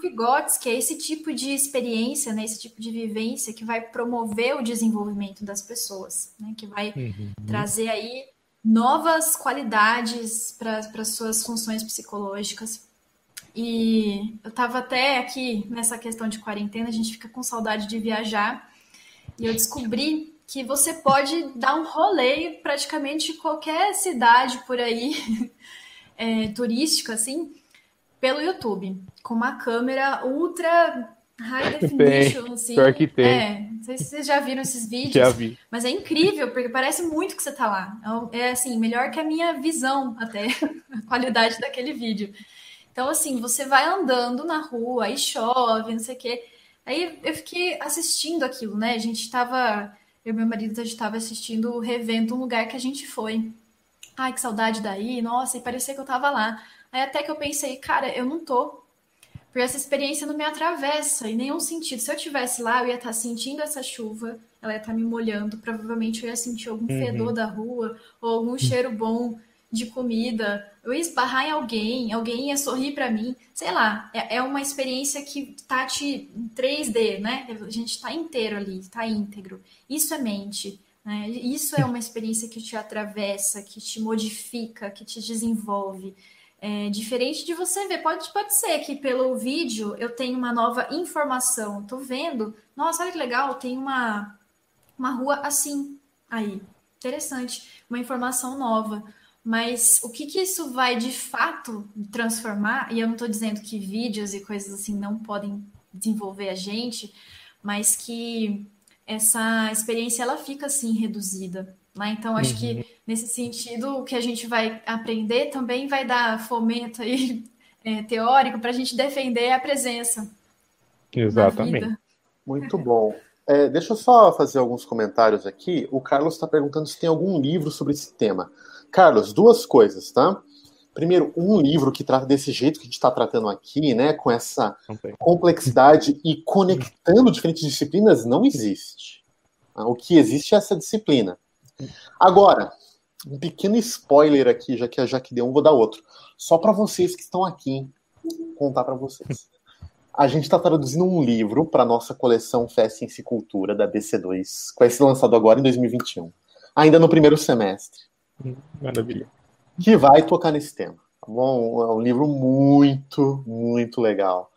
o Vygotsky é esse tipo de experiência, né, esse tipo de vivência que vai promover o desenvolvimento das pessoas, né, que vai uhum. trazer aí novas qualidades para suas funções psicológicas. E eu estava até aqui nessa questão de quarentena, a gente fica com saudade de viajar, e eu descobri que você pode dar um rolê praticamente qualquer cidade por aí, é, turística, assim, pelo YouTube, com uma câmera ultra high definition, tem, assim. Pior que tem. É, não sei se vocês já viram esses vídeos. Já vi. Mas é incrível, porque parece muito que você tá lá. É, é assim, melhor que a minha visão até, a qualidade daquele vídeo. Então, assim, você vai andando na rua, aí chove, não sei o quê. Aí eu fiquei assistindo aquilo, né? A gente tava. Eu e meu marido, a gente tava assistindo, revendo um lugar que a gente foi. Ai, que saudade daí, nossa, e parecia que eu tava lá. Aí até que eu pensei, cara, eu não tô. Porque essa experiência não me atravessa em nenhum sentido. Se eu tivesse lá, eu ia estar sentindo essa chuva, ela ia estar me molhando, provavelmente eu ia sentir algum uhum. fedor da rua, ou algum cheiro bom de comida, eu ia esbarrar em alguém, alguém ia sorrir para mim, sei lá, é, é, uma experiência que tá te em 3D, né? A gente está inteiro ali, está íntegro. Isso é mente, né? Isso é uma experiência que te atravessa, que te modifica, que te desenvolve. É, diferente de você ver, pode, pode ser que pelo vídeo eu tenha uma nova informação. Tô vendo, nossa, olha que legal, tem uma, uma rua assim aí. Interessante, uma informação nova. Mas o que, que isso vai de fato transformar? E eu não estou dizendo que vídeos e coisas assim não podem desenvolver a gente, mas que essa experiência ela fica assim reduzida. Né? Então, acho uhum. que nesse sentido, o que a gente vai aprender também vai dar fomento aí, é, teórico para a gente defender a presença. Exatamente. Muito bom. É, deixa eu só fazer alguns comentários aqui. O Carlos está perguntando se tem algum livro sobre esse tema. Carlos, duas coisas, tá? Primeiro, um livro que trata desse jeito que a gente está tratando aqui, né, com essa complexidade e conectando diferentes disciplinas, não existe. O que existe é essa disciplina. Agora, um pequeno spoiler aqui, já que a Jaque deu um, vou dar outro. Só para vocês que estão aqui, contar para vocês. A gente está traduzindo um livro para nossa coleção Fé, Ciência e Cultura da BC2, que vai ser lançado agora em 2021, ainda no primeiro semestre. Maravilha. Que vai tocar nesse tema. Tá bom? É um livro muito, muito legal.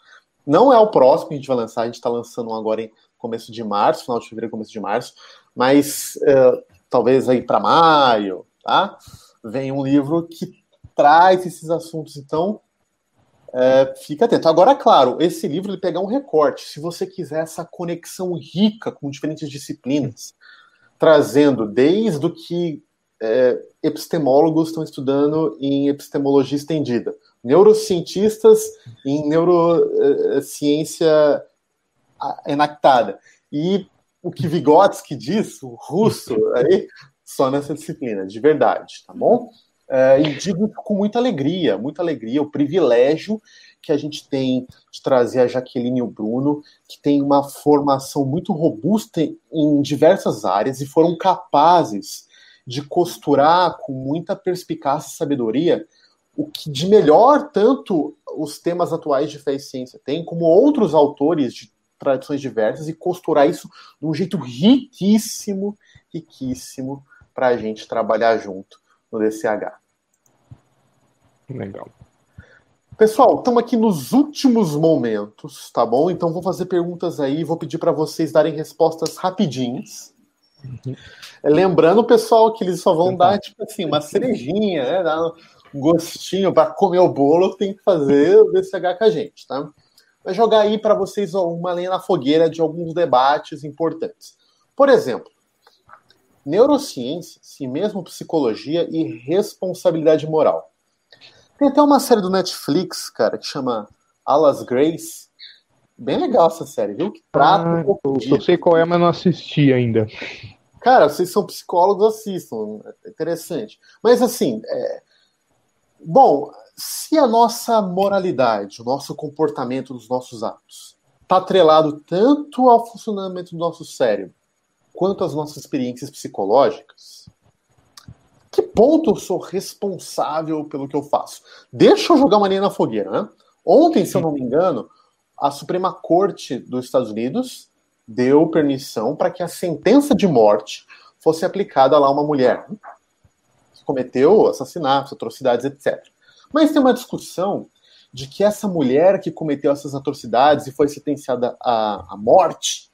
Não é o próximo que a gente vai lançar, a gente está lançando um agora em começo de março, final de fevereiro, começo de março, mas uh, talvez aí para maio, tá? Vem um livro que traz esses assuntos, então é, fica atento. Agora, claro, esse livro ele pega um recorte. Se você quiser essa conexão rica com diferentes disciplinas, trazendo desde o que é, epistemólogos estão estudando em epistemologia estendida, neurocientistas em neurociência enactada, e o que Vygotsky diz, o russo, aí, só nessa disciplina, de verdade, tá bom? É, e digo com muita alegria, muita alegria, o privilégio que a gente tem de trazer a Jaqueline e o Bruno, que tem uma formação muito robusta em diversas áreas e foram capazes de costurar com muita perspicácia e sabedoria o que de melhor tanto os temas atuais de fé e ciência têm, como outros autores de tradições diversas e costurar isso de um jeito riquíssimo, riquíssimo para a gente trabalhar junto no DCH. Legal. Pessoal, estamos aqui nos últimos momentos, tá bom? Então vou fazer perguntas aí, vou pedir para vocês darem respostas rapidinhas. Uhum. Lembrando, pessoal, que eles só vão dar tipo assim uma cerejinha, né? Dar um gostinho para comer o bolo, tem que fazer o DCH com a gente, tá? Vai jogar aí para vocês uma lenha na fogueira de alguns debates importantes. Por exemplo, neurociências e mesmo psicologia e responsabilidade moral. Tem até uma série do Netflix, cara, que chama Alas Grace. Bem legal essa série, viu? Que trata ah, um pouco Eu sei qual é, mas não assisti ainda. Cara, vocês são psicólogos, assistam. É interessante. Mas assim, é... bom, se a nossa moralidade, o nosso comportamento, os nossos atos, está atrelado tanto ao funcionamento do nosso cérebro quanto às nossas experiências psicológicas, que ponto eu sou responsável pelo que eu faço? Deixa eu jogar uma linha na fogueira, né? Ontem, se eu não me engano, a Suprema Corte dos Estados Unidos deu permissão para que a sentença de morte fosse aplicada lá a uma mulher que cometeu assassinatos, atrocidades, etc. Mas tem uma discussão de que essa mulher que cometeu essas atrocidades e foi sentenciada à, à morte,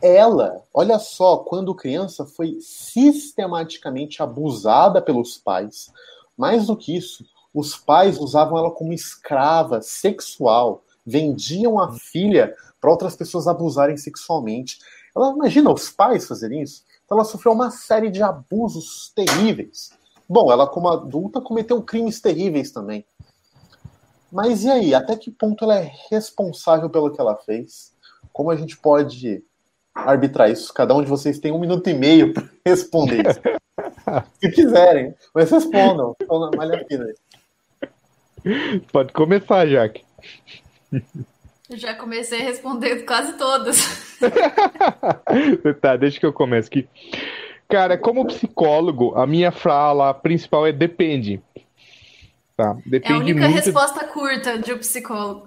ela, olha só, quando criança foi sistematicamente abusada pelos pais. Mais do que isso, os pais usavam ela como escrava sexual, vendiam a filha para outras pessoas abusarem sexualmente. Ela imagina os pais fazerem isso. Então ela sofreu uma série de abusos terríveis. Bom, ela como adulta cometeu crimes terríveis também. Mas e aí? Até que ponto ela é responsável pelo que ela fez? Como a gente pode arbitrar isso? Cada um de vocês tem um minuto e meio para responder isso. Se quiserem, mas respondam. Estão na malha fina. Pode começar, Jaque. Eu já comecei respondendo quase todas. tá, deixa que eu comece aqui. Cara, como psicólogo, a minha fala principal é depende. Tá? Depende é a única muito... resposta curta de um psicólogo.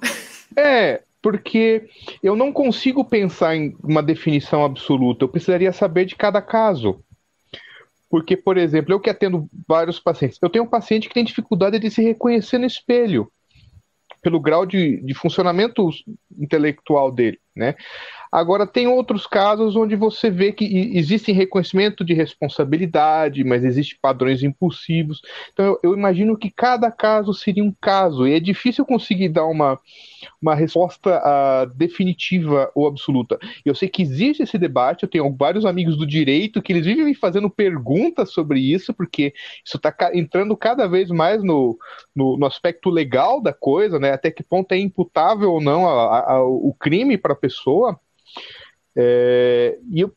É, porque eu não consigo pensar em uma definição absoluta. Eu precisaria saber de cada caso. Porque, por exemplo, eu que atendo vários pacientes, eu tenho um paciente que tem dificuldade de se reconhecer no espelho, pelo grau de, de funcionamento intelectual dele, né? Agora, tem outros casos onde você vê que existe reconhecimento de responsabilidade, mas existem padrões impulsivos. Então, eu, eu, imagino que cada caso seria um caso, e é difícil conseguir dar uma, uma resposta uh, definitiva ou absoluta. Eu sei que existe esse debate, eu tenho vários amigos do direito que eles vivem me fazendo perguntas sobre isso, porque isso está entrando cada vez mais no, no, no, aspecto legal da coisa, né? Até que ponto é imputável ou não a, a, o crime para a pessoa. É, e eu,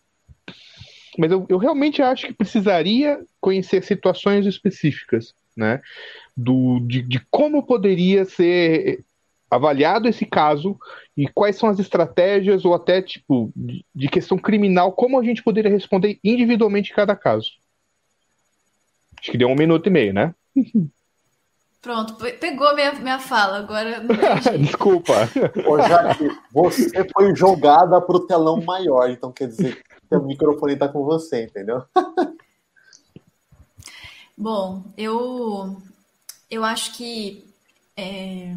mas eu, eu realmente acho que precisaria conhecer situações específicas, né? Do, de, de como poderia ser avaliado esse caso e quais são as estratégias ou até tipo de, questão criminal, como a gente poderia responder individualmente cada caso. Acho que deu um minuto e meio, né? Pronto, pegou minha, minha fala, agora Desculpa. Ô, Jaque, você foi jogada para o telão maior, então quer dizer que o microfone está com você, entendeu? Bom, eu, eu acho que, é,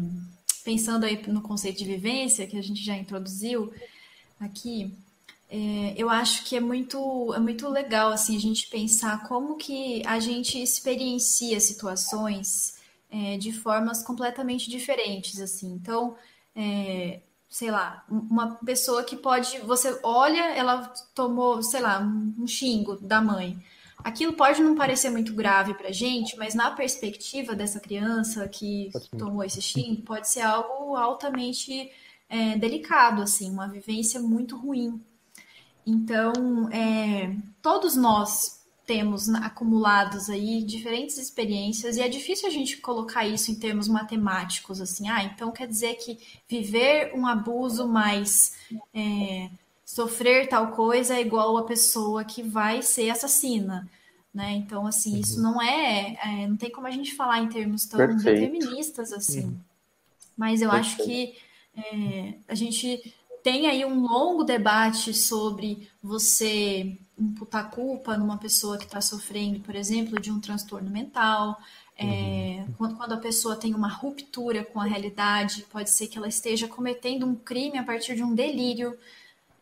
pensando aí no conceito de vivência, que a gente já introduziu aqui, é, eu acho que é muito, é muito legal assim, a gente pensar como que a gente experiencia situações é, de formas completamente diferentes, assim. Então, é, sei lá, uma pessoa que pode, você olha, ela tomou, sei lá, um xingo da mãe. Aquilo pode não parecer muito grave pra gente, mas na perspectiva dessa criança que tomou esse xingo, pode ser algo altamente é, delicado, assim, uma vivência muito ruim. Então, é, todos nós temos acumulados aí diferentes experiências e é difícil a gente colocar isso em termos matemáticos, assim, ah, então quer dizer que viver um abuso mais é, sofrer tal coisa é igual a pessoa que vai ser assassina, né? Então, assim, isso uhum. não é, é, não tem como a gente falar em termos tão Perfeito. deterministas assim. Uhum. Mas eu Perfeito. acho que é, a gente tem aí um longo debate sobre você imputar culpa numa pessoa que está sofrendo, por exemplo, de um transtorno mental. É, uhum. quando, quando, a pessoa tem uma ruptura com a realidade, pode ser que ela esteja cometendo um crime a partir de um delírio.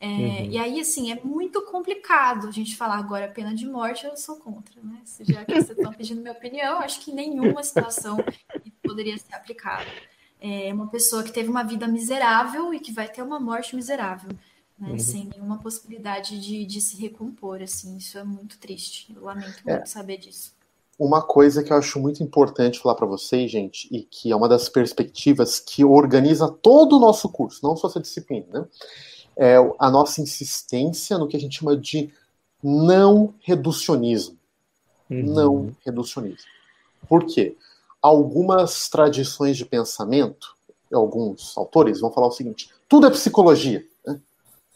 É, uhum. E aí, assim, é muito complicado a gente falar agora pena de morte, eu sou contra, né? Já que vocês estão pedindo minha opinião, acho que nenhuma situação poderia ser aplicada. É uma pessoa que teve uma vida miserável e que vai ter uma morte miserável né? Uhum. Sem nenhuma possibilidade de, de se recompor, assim. Isso é muito triste. Eu lamento é. muito saber disso. Uma coisa que eu acho muito importante falar para vocês, gente, e que é uma das perspectivas que organiza todo o nosso curso, não só essa disciplina, né? É a nossa insistência no que a gente chama de não reducionismo. Uhum. Não reducionismo. Por quê? Algumas tradições de pensamento, alguns autores vão falar o seguinte: tudo é psicologia.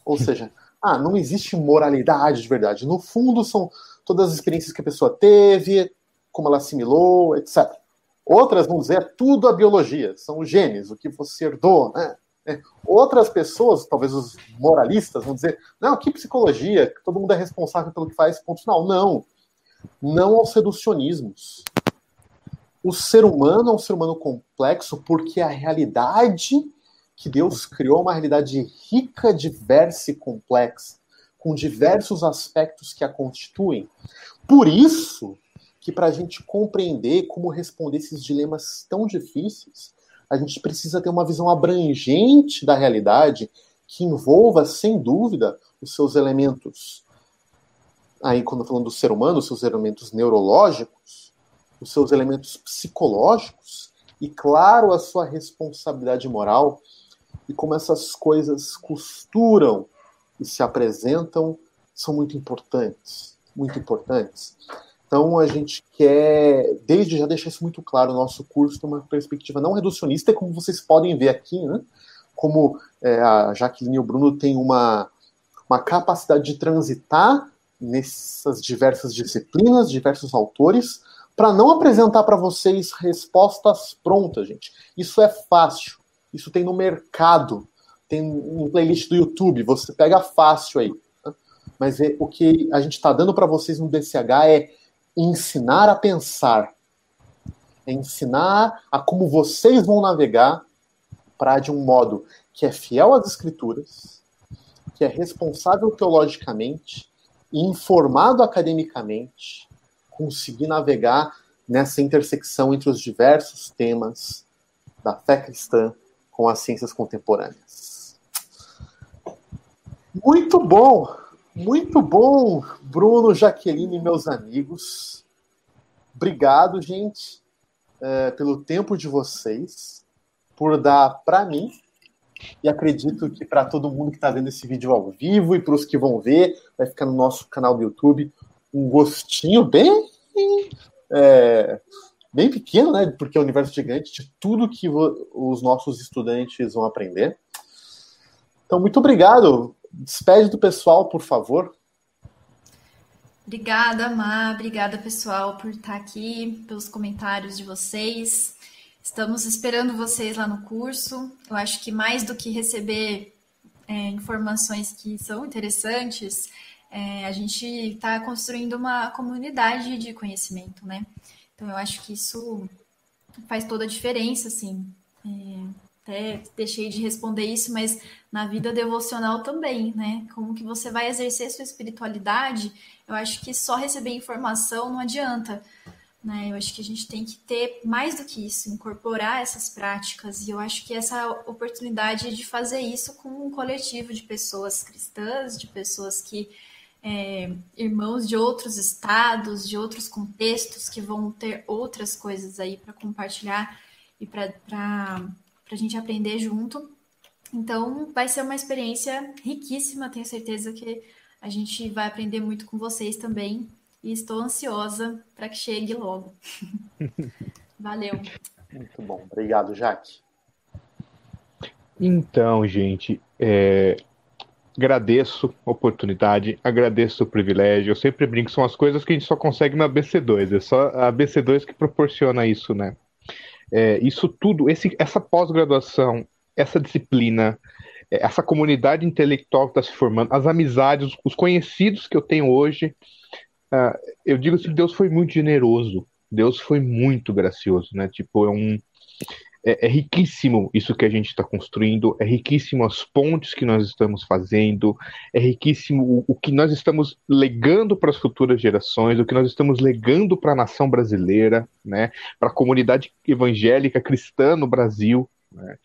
Ou seja, ah, não existe moralidade de verdade. No fundo, são todas as experiências que a pessoa teve, como ela assimilou, etc. Outras vão dizer, é tudo a biologia, são os genes, o que você herdou, né? É, outras pessoas, talvez os moralistas, vão dizer: não, que psicologia, todo mundo é responsável pelo que faz, ponto final. Não. Não aos reducionismos. O ser humano é um ser humano complexo porque a realidade que Deus criou é uma realidade rica, diversa e complexa, com diversos aspectos que a constituem. Por isso que para a gente compreender como responder esses dilemas tão difíceis, a gente precisa ter uma visão abrangente da realidade que envolva, sem dúvida, os seus elementos. Aí, quando falando do ser humano, os seus elementos neurológicos, os seus elementos psicológicos e, claro, a sua responsabilidade moral e como essas coisas costuram e se apresentam são muito importantes, muito importantes. Então a gente quer, desde já deixar isso muito claro, o nosso curso tem uma perspectiva não reducionista, como vocês podem ver aqui, né? Como é, a Jaqueline e o Bruno têm uma, uma capacidade de transitar nessas diversas disciplinas, diversos autores, para não apresentar para vocês respostas prontas, gente. Isso é fácil. Isso tem no mercado, tem um playlist do YouTube, você pega fácil aí. Né? Mas é, o que a gente está dando para vocês no DCH é ensinar a pensar, é ensinar a como vocês vão navegar para, de um modo que é fiel às escrituras, que é responsável teologicamente informado academicamente, conseguir navegar nessa intersecção entre os diversos temas da fé cristã com as ciências contemporâneas. Muito bom! Muito bom, Bruno, Jaqueline meus amigos. Obrigado, gente, é, pelo tempo de vocês, por dar para mim, e acredito que para todo mundo que está vendo esse vídeo ao vivo e para os que vão ver, vai ficar no nosso canal do YouTube um gostinho bem, é, bem pequeno, né? Porque é um universo gigante de tudo que os nossos estudantes vão aprender. Então, muito obrigado. Despede do pessoal, por favor. Obrigada, Má. Obrigada, pessoal, por estar aqui, pelos comentários de vocês. Estamos esperando vocês lá no curso. Eu acho que mais do que receber é, informações que são interessantes, é, a gente está construindo uma comunidade de conhecimento, né? Então, eu acho que isso faz toda a diferença, assim. É, até deixei de responder isso, mas na vida devocional também, né? Como que você vai exercer sua espiritualidade? Eu acho que só receber informação não adianta, né? Eu acho que a gente tem que ter mais do que isso, incorporar essas práticas. E eu acho que essa oportunidade de fazer isso com um coletivo de pessoas cristãs, de pessoas que é, irmãos de outros estados, de outros contextos que vão ter outras coisas aí para compartilhar e para para a gente aprender junto. Então, vai ser uma experiência riquíssima. Tenho certeza que a gente vai aprender muito com vocês também. E estou ansiosa para que chegue logo. Valeu. Muito bom. Obrigado, Jaque. Então, gente, é, agradeço a oportunidade, agradeço o privilégio. Eu sempre brinco, são as coisas que a gente só consegue na BC2. É só a BC2 que proporciona isso, né? é, isso tudo, esse, essa pós-graduação, essa disciplina, é, essa comunidade intelectual que está se formando, as amizades, os conhecidos que eu tenho hoje, uh, eu digo assim, Deus foi muito generoso, Deus foi muito gracioso, né? Tipo, é um é, é riquíssimo isso que a gente está construindo, é riquíssimo as pontes que nós estamos fazendo, é riquíssimo o, o que nós estamos legando para as futuras gerações, o que nós estamos legando para a nação brasileira, né, para a comunidade evangélica cristã no Brasil. Né?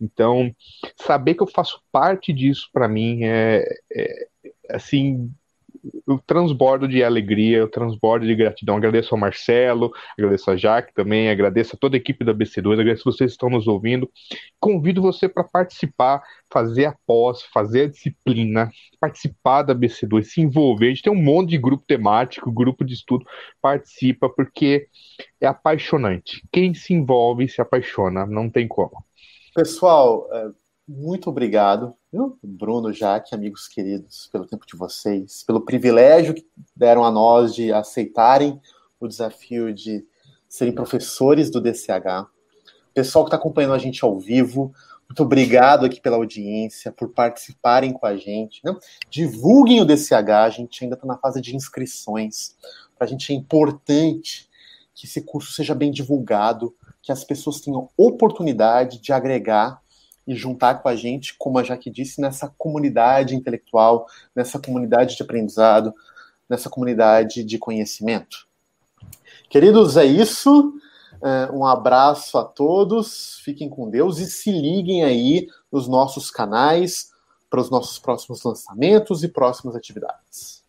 Então, saber que eu faço parte disso para mim é, é assim eu transbordo de alegria, eu transbordo de gratidão. Agradeço ao Marcelo, agradeço a Jaque também, agradeço a toda a equipe da BC2, agradeço vocês que estão nos ouvindo. Convido você para participar, fazer a pós, fazer a disciplina, participar da BC2, se envolver. A gente tem um monte de grupo temático, grupo de estudo, participa, porque é apaixonante. Quem se envolve se apaixona, não tem como. Pessoal, é, muito obrigado, viu? Bruno, Jaque, amigos queridos, pelo tempo de vocês, pelo privilégio que deram a nós de aceitarem o desafio de serem professores do DCH. Pessoal que está acompanhando a gente ao vivo, Muito obrigado aqui pela audiência, por participarem com a gente. Né? Divulguem o DCH, a gente ainda está na fase de inscrições. Para a gente é importante que esse curso seja bem divulgado, que as pessoas tenham oportunidade de agregar e juntar com a gente, como a Jaque disse, nessa comunidade intelectual, nessa comunidade de aprendizado, nessa comunidade de conhecimento. Queridos, é isso. É, um abraço a todos, fiquem com Deus e se liguem aí nos nossos canais para os nossos próximos lançamentos e próximas atividades.